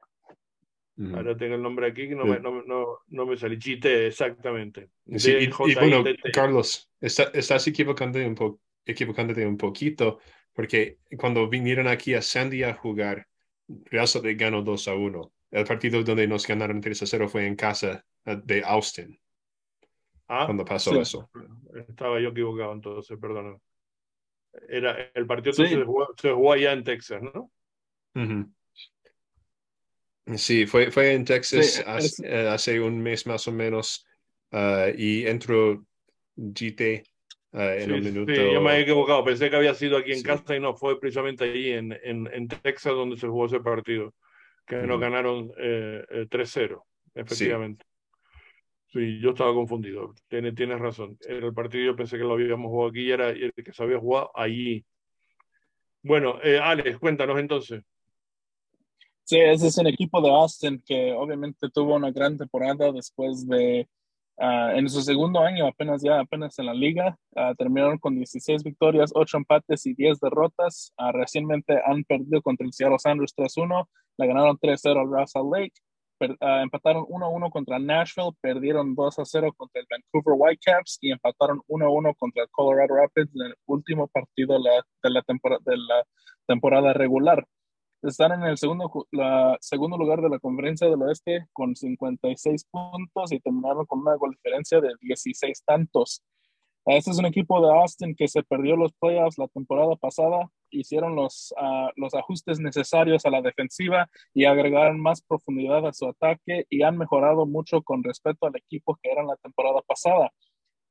Ahora tengo el nombre aquí que no, me, no, no, no me sale. GT, exactamente. Sí, y, y, bueno, Carlos, está, estás equivocándote un, po equivocándote un poquito, porque cuando vinieron aquí a Sandy a jugar, Real Salt ganó 2 a 1. El partido donde nos ganaron 3 a 0 fue en casa de Austin. Ah, cuando pasó sí. eso. Estaba yo equivocado entonces, perdón. Era, el partido sí. se, jugó, se, jugó, allá en Texas, ¿no? Uh -huh. Sí, fue, fue en Texas sí, hace, eh, hace, un mes más o menos uh, y entró GT uh, en sí, un minuto. Sí, yo me he equivocado, pensé que había sido aquí en casa y no, fue precisamente allí en, en, en, Texas donde se jugó ese partido, que -huh. nos ganaron eh, 3-0, efectivamente. Sí, yo estaba confundido. Tienes, tienes razón. Era el partido yo pensé que lo habíamos jugado aquí y era el que se había jugado allí. Bueno, eh, Alex, cuéntanos entonces. Sí, ese es un equipo de Austin que obviamente tuvo una gran temporada después de, uh, en su segundo año, apenas ya, apenas en la liga, uh, terminaron con 16 victorias, 8 empates y 10 derrotas. Uh, recientemente han perdido contra el Seattle Sanders 3-1, le ganaron 3-0 al Russell Lake uh, empataron 1-1 contra Nashville, perdieron 2-0 contra el Vancouver Whitecaps y empataron 1-1 contra el Colorado Rapids en el último partido de la, de la, tempor de la temporada regular. Están en el segundo, la, segundo lugar de la conferencia del oeste con 56 puntos y terminaron con una gol diferencia de 16 tantos. Este es un equipo de Austin que se perdió los playoffs la temporada pasada, hicieron los, uh, los ajustes necesarios a la defensiva y agregaron más profundidad a su ataque y han mejorado mucho con respecto al equipo que era en la temporada pasada.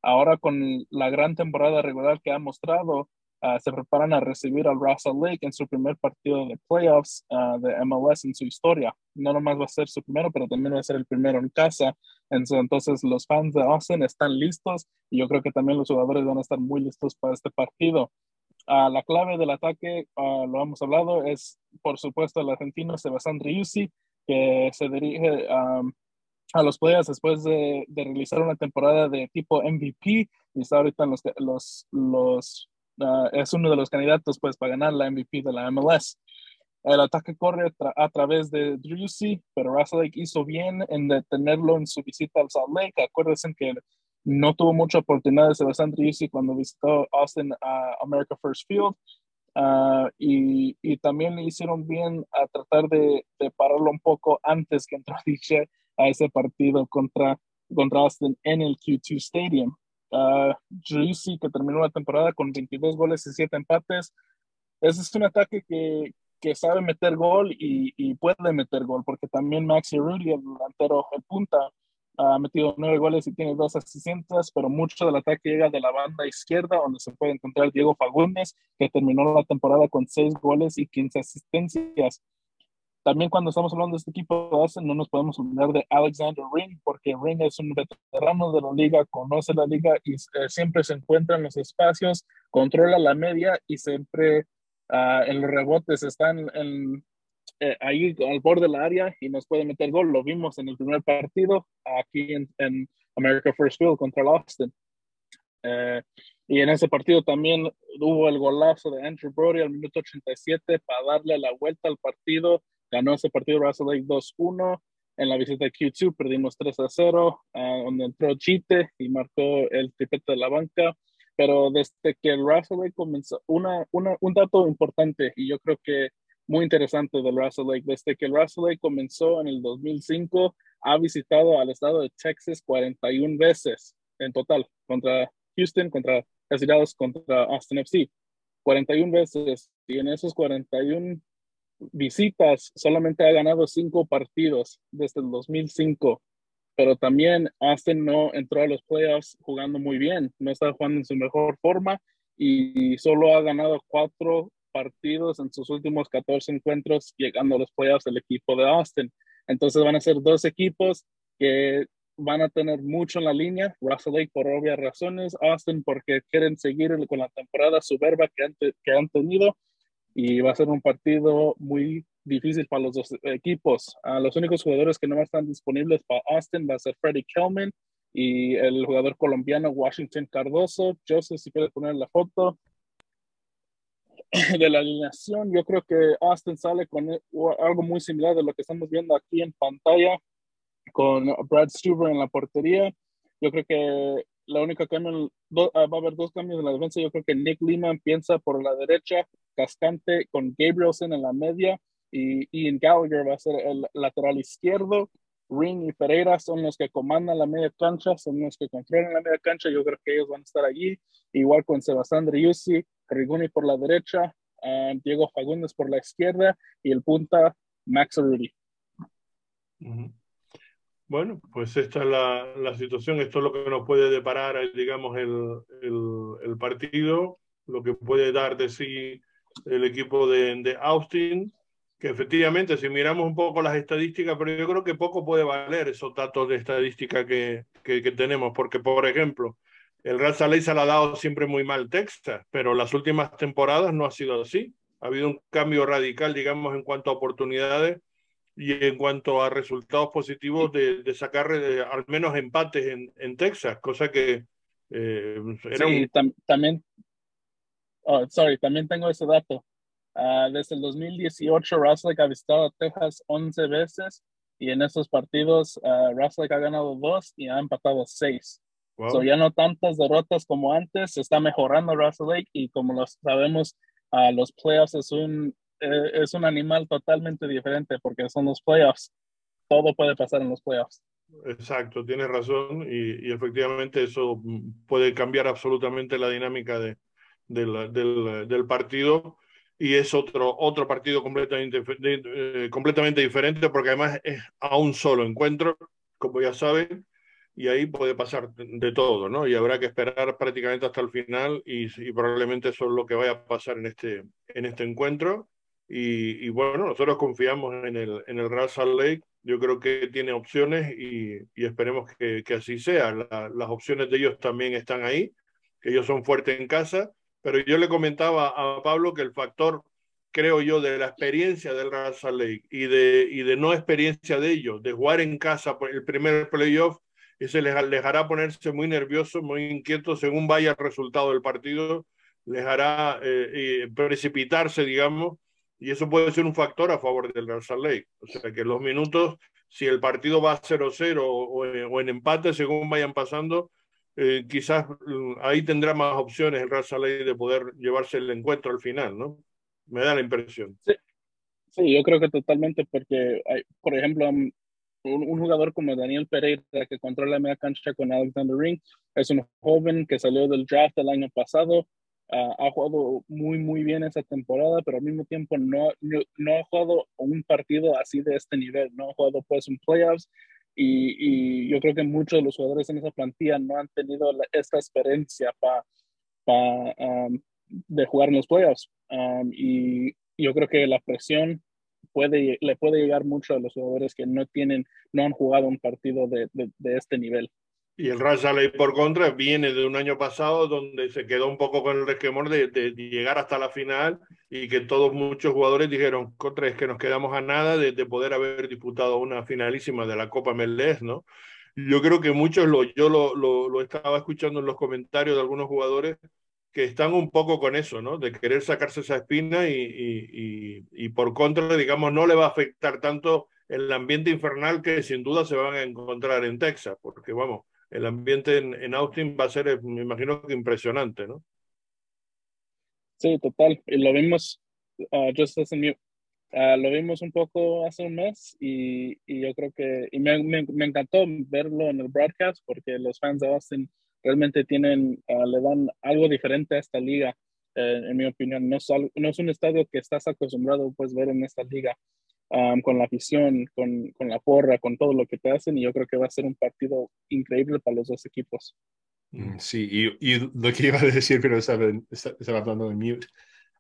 Ahora con la gran temporada regular que ha mostrado, uh, se preparan a recibir al Russell Lake en su primer partido de playoffs uh, de MLS en su historia. No nomás va a ser su primero, pero también va a ser el primero en casa. Entonces los fans de Austin están listos y yo creo que también los jugadores van a estar muy listos para este partido. Uh, la clave del ataque, lo hemos hablado, es por supuesto el argentino Sebastián Driussi, que se dirige a los players después de, de, realizar una temporada de tipo MVP y está ahorita en los, los, los uh, es uno de los candidatos pues para ganar la MVP de la MLS. El ataque corre tra a través de Driussi, pero Russell hizo bien en detenerlo en su visita al Salt Lake. Acuérdense que no tuvo mucha oportunidad de Sebastián Driussi cuando visitó Austin a America First Field. Uh, y, y, también le hicieron bien a tratar de, de, pararlo un poco antes que entró DJ [laughs] a ese partido contra, contra Austin en el Q2 Stadium. Uh, Driussi, que terminó la temporada con 22 goles y 7 empates. Ese es un ataque que, que sabe meter gol y, y, puede meter gol, porque también Maxi Rudy, el delantero, el punta, ha metido nueve goles y tiene dos asistencias, pero mucho del ataque llega de la banda izquierda, donde se puede encontrar Diego Fagundes, que terminó la temporada con seis goles y 15 asistencias. También cuando estamos hablando de este equipo de no nos podemos olvidar de Alexander Ring, porque Ring es un veterano de la liga, conoce la liga y eh, siempre se encuentra en los espacios, controla la media y siempre uh, en los rebotes están en, eh, ahí al borde del área y nos puede meter gol. Lo vimos en el primer partido aquí en, America First Field contra Austin. Eh, y en ese partido también hubo el golazo de Andrew Brody al minuto 87 para darle la vuelta al partido ganó ese partido Russell Lake 2-1. En la visita de Q2 perdimos 3-0, ah, donde entró Chite y marcó el tripete de la banca. Pero desde que el Russell Lake comenzó, una, una, un dato importante y yo creo que muy interesante del Russell Lake, desde que el Russell Lake comenzó en el 2005, ha visitado al estado de Texas 41 veces en total, contra Houston, contra Casillados, contra Austin FC. 41 veces. Y en esos 41 visitas, solamente ha ganado cinco partidos desde el 2005, pero también Austin no entró a los playoffs jugando muy bien, no está jugando en su mejor forma y solo ha ganado cuatro partidos en sus últimos 14 encuentros llegando a los playoffs el equipo de Austin. Entonces van a ser dos equipos que van a tener mucho en la línea, Russell Lake por obvias razones, Austin porque quieren seguir con la temporada soberba que han tenido y va a ser un partido muy difícil para los dos equipos. Uh, los únicos jugadores que no están disponibles para Austin va a ser Freddie Kelman y el jugador colombiano Washington Cardoso. Joseph, si quieres poner la foto [coughs] de la alineación, yo creo que Austin sale con algo muy similar de lo que estamos viendo aquí en pantalla, con Brad Stuber en la portería. Yo creo que la única cambio, ah, va a haber dos cambios en la defensa. Yo creo que Nick Lima piensa por la derecha, Cascante con Gabrielson en la media y Ian Gallagher va a ser el lateral izquierdo. Ring y Pereira son los que comandan la media cancha, son los que controlan la media cancha. Yo creo que ellos van a estar allí, igual con Sebastián Driussi, Riguni por la derecha, ah, Diego Fagundes por la izquierda y el punta Max Rudy. Bueno, pues esta es la, la, situación, esto es lo que nos puede deparar, digamos, el, el, el partido, lo que puede dar de sí el equipo de, de, Austin, que efectivamente, si miramos un poco las estadísticas, pero yo creo que poco puede valer esos datos de estadística que, que, que tenemos, porque, por ejemplo, el Real Saleh se la ha dado siempre muy mal Texas, pero las últimas temporadas no ha sido así. Ha habido un cambio radical, digamos, en cuanto a oportunidades y en cuanto a resultados positivos de, de sacar eh, al menos empates en, en, Texas, cosa que eh, era sí, un... tam también, oh, sorry, también tengo ese dato. Uh, desde el 2018, Russell ha visitado a Texas 11 veces y en esos partidos uh, Russell ha ganado dos y ha empatado seis. Wow. So ya no tantas derrotas como antes, se está mejorando Lake y como lo sabemos, uh, los playoffs es un eh, es un animal totalmente diferente porque son los playoffs. Todo puede pasar en los playoffs. Exacto, tienes razón y, y efectivamente eso puede cambiar absolutamente la dinámica de, del, del, partido y es otro, otro partido completamente, eh, completamente diferente porque además es a un solo encuentro, como ya saben, y ahí puede pasar de todo, ¿no? Y habrá que esperar prácticamente hasta el final y, probablemente eso es lo que vaya a pasar en este, en este encuentro y, bueno, nosotros confiamos en el, en el Real Lake. Yo creo que tiene opciones y, esperemos que, así sea. La, las opciones de ellos también están ahí, que ellos son fuertes en casa. Pero yo le comentaba a Pablo que el factor, creo yo, de la experiencia del Salt Lake y de, y de no experiencia de ellos, de jugar en casa el primer playoff, ese les, les hará ponerse muy nerviosos, muy inquietos según vaya el resultado del partido, les hará eh, eh, precipitarse, digamos y eso puede ser un factor a favor del Salt Lake. O sea que los minutos, si el partido va 0-0 o, o, en empate según vayan pasando, eh, quizás mm, ahí tendrá más opciones el Real Lake de poder llevarse el encuentro al final, ¿no? Me da la impresión. Sí, yo creo que totalmente, porque, por ejemplo, un, jugador como Daniel Pereira, que controla la media cancha con Alexander Ring, es un joven que salió del draft el año pasado, Uh, ha jugado muy, muy bien esa temporada, pero al mismo tiempo no, no, ha jugado un partido así de este nivel, no ha jugado pues un playoffs y, yo creo que muchos de los jugadores en esa plantilla no han tenido esta experiencia para um, de jugar en los playoffs. Um, y yo creo que la presión puede, le puede llegar mucho a los jugadores que no tienen, no han jugado un partido de, de este nivel. Y el Real por contra viene de un año pasado donde se quedó un poco con el resquemor de, de, llegar hasta la final y que todos muchos jugadores dijeron, contra es que nos quedamos a nada de, de poder haber disputado una finalísima de la Copa MLS, ¿no? Yo creo que muchos, lo, yo lo, lo, lo, estaba escuchando en los comentarios de algunos jugadores que están un poco con eso, ¿no? De querer sacarse esa espina y, y, y, y por contra, digamos, no le va a afectar tanto el ambiente infernal que sin duda se van a encontrar en Texas, porque vamos, el ambiente en, en, Austin va a ser, me imagino que impresionante, ¿no? Sí, total. Y lo vimos, uh, just as mute. Uh, lo vimos un poco hace un mes y, y yo creo que y me, me, me, encantó verlo en el broadcast porque los fans de Austin realmente tienen, uh, le dan algo diferente a esta liga, eh, en mi opinión. No es, no es un estadio que estás acostumbrado pues, ver en esta liga con la afición, con, con, la porra, con todo lo que te hacen y yo creo que va a ser un partido increíble para los dos equipos. Mm, sí, y, y lo que [laughs] iba a decir, pero estaba, estaba hablando de mute,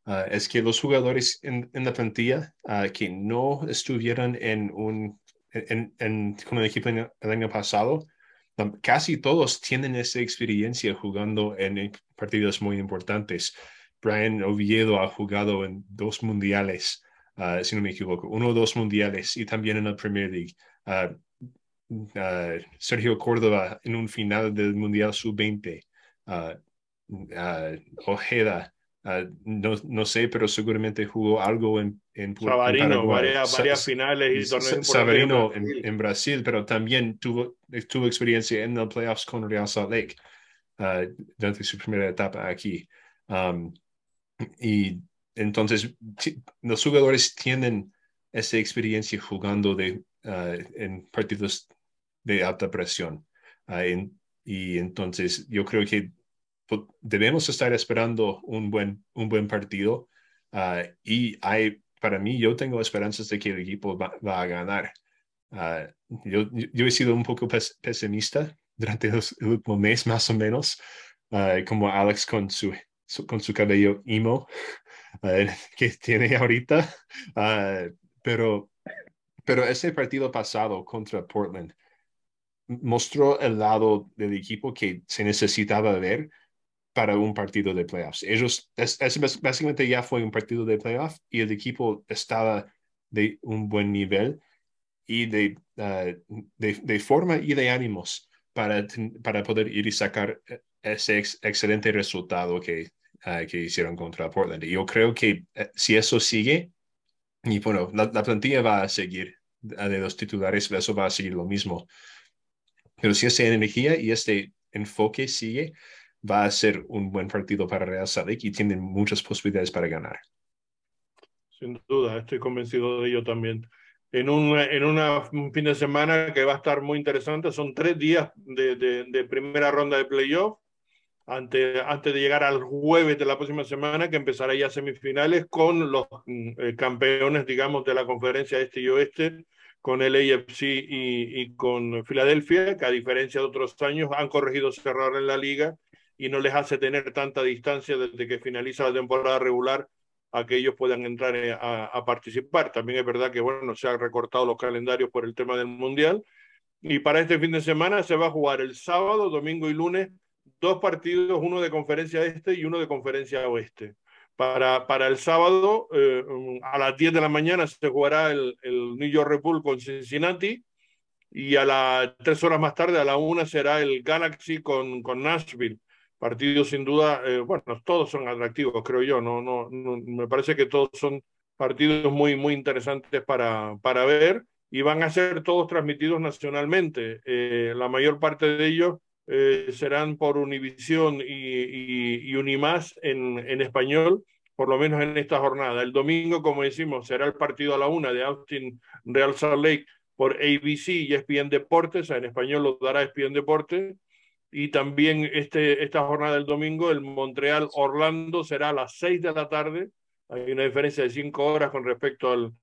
uh, es que los jugadores en, en la plantilla uh, que no estuvieran en un, en, en, con el equipo el año pasado, casi todos tienen esa experiencia jugando en partidos muy importantes. Brian Oviedo ha jugado en dos mundiales. Uh, si no me equivoco, uno o dos mundiales y también en la Premier League. Uh, uh, Sergio Córdoba en un final del Mundial Sub-20. Ojeda, no, no, sé, pero seguramente jugó algo en, en, Sabarino, en varias, varias, finales y torneos. Sabarino en, en, Brasil, pero también tuvo, tuvo experiencia en los playoffs con Real Salt Lake durante su primera etapa aquí. Um, y entonces, los jugadores tienen esa experiencia jugando de, uh, en partidos de alta presión. En, y entonces, yo creo que debemos estar esperando un buen, un buen partido. Uh, y para mí, yo tengo esperanzas de que el equipo va, va a ganar. Yo, yo, he sido un poco pesimista durante los, el último mes, más o menos, como Alex con su, con su cabello emo. [laughs] que tiene ahorita, uh, pero, pero ese partido pasado contra Portland mostró el lado del equipo que se necesitaba ver para un partido de playoffs. Ellos, es, básicamente ya fue un partido de playoffs y el equipo estaba de un buen nivel y de, uh, de, de, forma y de ánimos para, para poder ir y sacar ese ex, excelente resultado que uh, que hicieron contra Portland. Y yo creo que uh, si eso sigue, y bueno, la, la, plantilla va a seguir de los titulares, eso va a seguir lo mismo. Pero si esa energía y este enfoque sigue, va a ser un buen partido para Real Salt y tienen muchas posibilidades para ganar. Sin duda, estoy convencido de ello también. En, un, en una, un fin de semana que va a estar muy interesante, son tres días de, de, de primera ronda de playoff antes, antes de llegar al jueves de la próxima semana, que empezará ya semifinales con los mm, eh, campeones, digamos, de la conferencia este y oeste, con el AFC y, y, con Filadelfia, que a diferencia de otros años han corregido ese error en la liga y no les hace tener tanta distancia desde que finaliza la temporada regular a que ellos puedan entrar eh, a, a participar. También es verdad que, bueno, se han recortado los calendarios por el tema del Mundial. Y para este fin de semana se va a jugar el sábado, domingo y lunes dos partidos, uno de conferencia este y uno de conferencia oeste. Para, para el sábado, eh, a las 10 de la mañana se jugará el, el New York Red Bull con Cincinnati y a las tres horas más tarde, a la una, será el Galaxy con, con Nashville. Partidos sin duda, eh, bueno, todos son atractivos, creo yo, no, no, me parece que todos son partidos muy, muy interesantes para, para ver y van a ser todos transmitidos nacionalmente. Eh, la mayor parte de ellos eh, serán por Univisión y, y, y Unimás en, español, por lo menos en esta jornada. El domingo, como decimos, será el partido a la una de Austin Real Salt Lake por ABC y ESPN Deportes, en español lo dará ESPN Deportes. Y también este, esta jornada del domingo, el Montreal Orlando será a las seis de la tarde. Hay una diferencia de cinco horas con respecto al,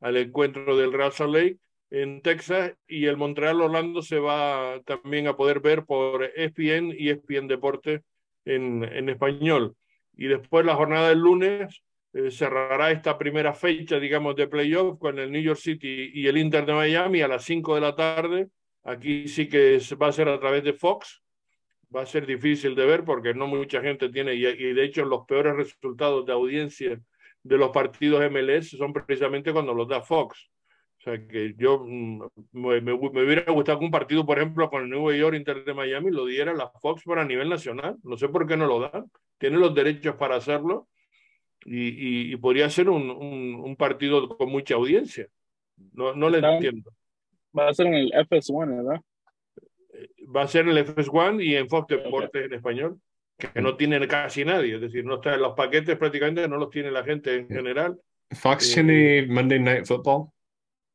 al encuentro del Real Salt Lake en Texas y el Montreal Orlando se va también a poder ver por ESPN y ESPN Deporte en, en español. Y después la jornada del lunes eh, cerrará esta primera fecha, digamos, de playoff con el New York City y el Inter de Miami a las 5 de la tarde. Aquí sí que va a ser a través de Fox. Va a ser difícil de ver porque no mucha gente tiene, y, y de hecho los peores resultados de audiencia de los partidos MLS son precisamente cuando los da Fox. Sea que yo mm, me, me, hubiera gustado que un partido, por ejemplo, con el New York Inter de Miami lo diera la Fox para nivel nacional. No sé por qué no lo dan. Tiene los derechos para hacerlo y, y, y podría ser un, un, un, partido con mucha audiencia. No, no le entiendo. Va a ser en el FS1, ¿verdad? Eh, va a ser en el FS1 y en Fox Deportes okay. en español, que no tiene casi nadie. Es decir, no está en los paquetes prácticamente, no los tiene la gente en general. ¿Fox eh, tiene Monday Night Football?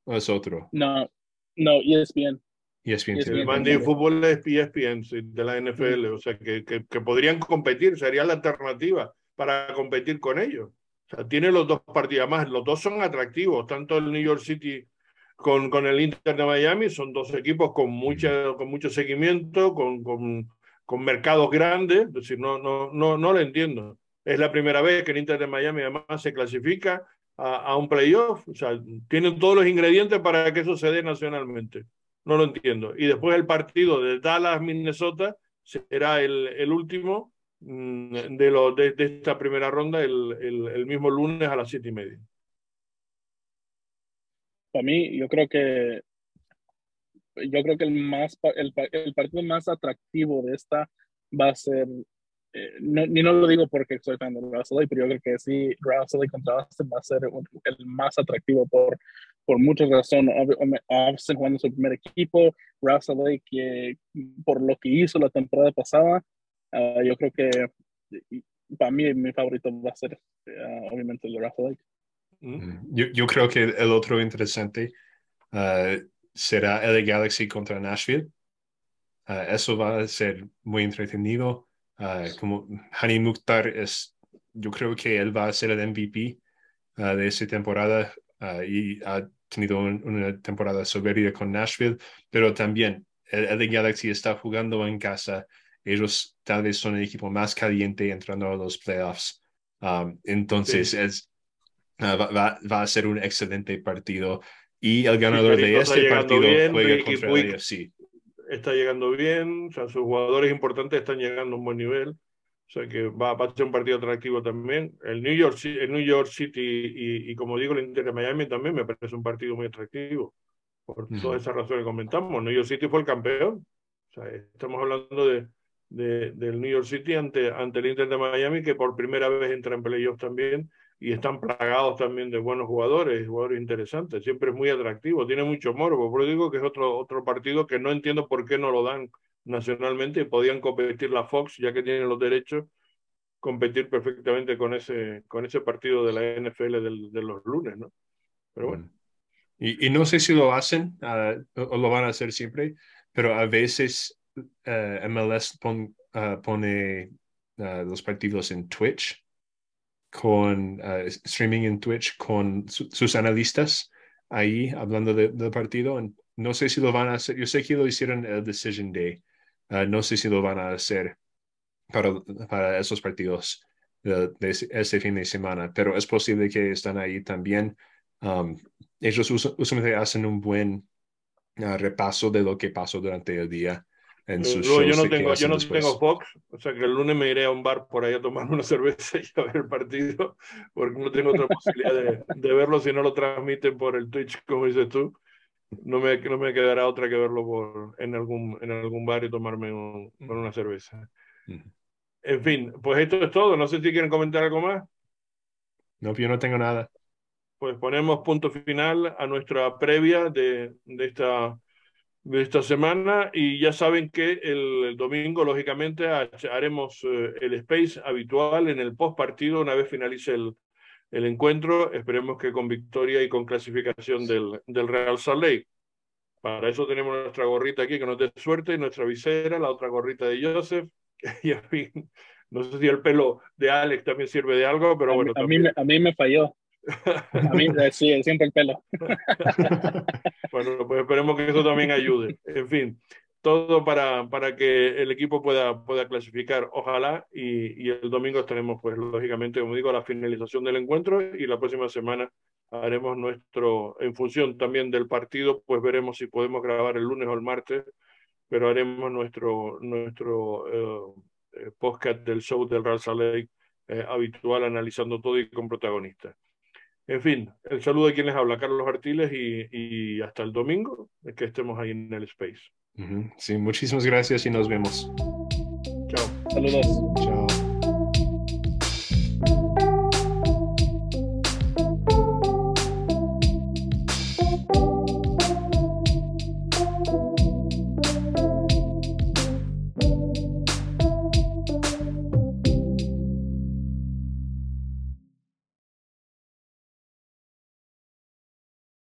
¿O es otro? No, no, ESPN. ESPN, ESPN el Monday Football es ESPN sí, de la NFL, o sea, que, que, que, podrían competir, sería la alternativa para competir con ellos. O sea, tiene los dos partidos, más los dos son atractivos, tanto el New York City con, con el Inter de Miami, son dos equipos con, mucha, con mucho seguimiento, con, con, con mercados grandes, es decir, no, no, no, no lo entiendo. Es la primera vez que el Inter de Miami además se clasifica a, un playoff, o sea, tienen todos los ingredientes para que eso se dé nacionalmente. No lo entiendo. Y después el partido de Dallas, Minnesota, será el, el último mm, de, lo, de, de, esta primera ronda el, el, el, mismo lunes a las siete y media. Para mí, yo creo que yo creo que el más el, el partido más atractivo de esta va a ser eh, no, ni no lo digo porque soy fan de Russell pero yo creo que sí, Russell contra Austin va a ser un, el más atractivo por, por muchas razones. Austin jugando su primer equipo, Russell que por lo que hizo la temporada pasada, uh, yo creo que para mí mi favorito va a ser uh, obviamente el de Russell mm. yo, yo, creo que el otro interesante uh, será el Galaxy contra Nashville. eso va a ser muy entretenido. Uh, como Hani Mukhtar es, yo creo que él va a ser el MVP uh, de esa temporada uh, y ha tenido un, una temporada soberbia con Nashville, pero también el, el, Galaxy está jugando en casa. Ellos tal vez son el equipo más caliente entrando a los playoffs. Um, entonces sí. es, va, va, va, a ser un excelente partido. Y el ganador de este partido bien, juega Ricky contra el AFC está llegando bien, o sea, sus jugadores importantes están llegando a un buen nivel, o sea que va, va a ser un partido atractivo también. El New York, el New York City y, y, como digo, el Inter de Miami también me parece un partido muy atractivo, por todas esas razones que comentamos. New York City fue el campeón, o sea, estamos hablando de, de, del New York City ante, ante el Inter de Miami, que por primera vez entra en playoffs también, y están plagados también de buenos jugadores, jugadores interesantes, siempre es muy atractivo, tiene mucho morbo, por eso digo que es otro, otro partido que no entiendo por qué no lo dan nacionalmente y podían competir la Fox, ya que tienen los derechos, competir perfectamente con ese, con ese partido de la NFL del, de los lunes, ¿no? Pero bueno. Y, y no sé si lo hacen uh, o lo van a hacer siempre, pero a veces uh, MLS pon, uh, pone los partidos en Twitch con uh, streaming en Twitch con su, sus analistas ahí hablando del de partido. No sé si lo van a hacer. Yo sé que lo hicieron el Decision Day. Uh, no sé si lo van a hacer para, para esos partidos de, de fin de semana, pero es posible que están ahí también. Um, ellos usualmente hacen un buen uh, repaso de lo que pasó durante el día. En sus Luego, yo no, tengo, yo no tengo Fox, o sea que el lunes me iré a un bar por ahí a tomar [laughs] una cerveza y a ver el partido, porque no tengo otra posibilidad de, de, verlo si no lo transmiten por el Twitch, como dices tú. No me, no me quedará otra que verlo por, en, algún, en algún bar y tomarme un, una cerveza. En fin, pues esto es todo. No sé si quieren comentar algo más. No, yo no tengo nada. Pues ponemos punto final a nuestra previa de, de esta de esta semana y ya saben que el, el domingo lógicamente haremos eh, el space habitual en el post partido una vez finalice el, el, encuentro. Esperemos que con victoria y con clasificación del, del Real Salt Lake. Para eso tenemos nuestra gorrita aquí que nos dé suerte nuestra visera la otra gorrita de Joseph. [laughs] Y a mí no sé si el pelo de Alex también sirve de algo pero bueno a, mí a mí me falló A mí sí, siempre el pelo. [laughs] bueno, pues esperemos que eso también ayude. En fin, todo para, para que el equipo pueda, pueda clasificar, ojalá, y, y el domingo estaremos, pues lógicamente, como digo, a la finalización del encuentro y la próxima semana haremos nuestro, en función también del partido, pues veremos si podemos grabar el lunes o el martes, pero haremos nuestro, nuestro eh, eh podcast del show del Real Lake eh, habitual, analizando todo y con protagonistas. En fin, el saludo de quien les habla, Carlos Artiles, y, y hasta el domingo, que estemos ahí en el Space. Sí, muchísimas gracias y nos vemos. Chao. Saludos. Chao.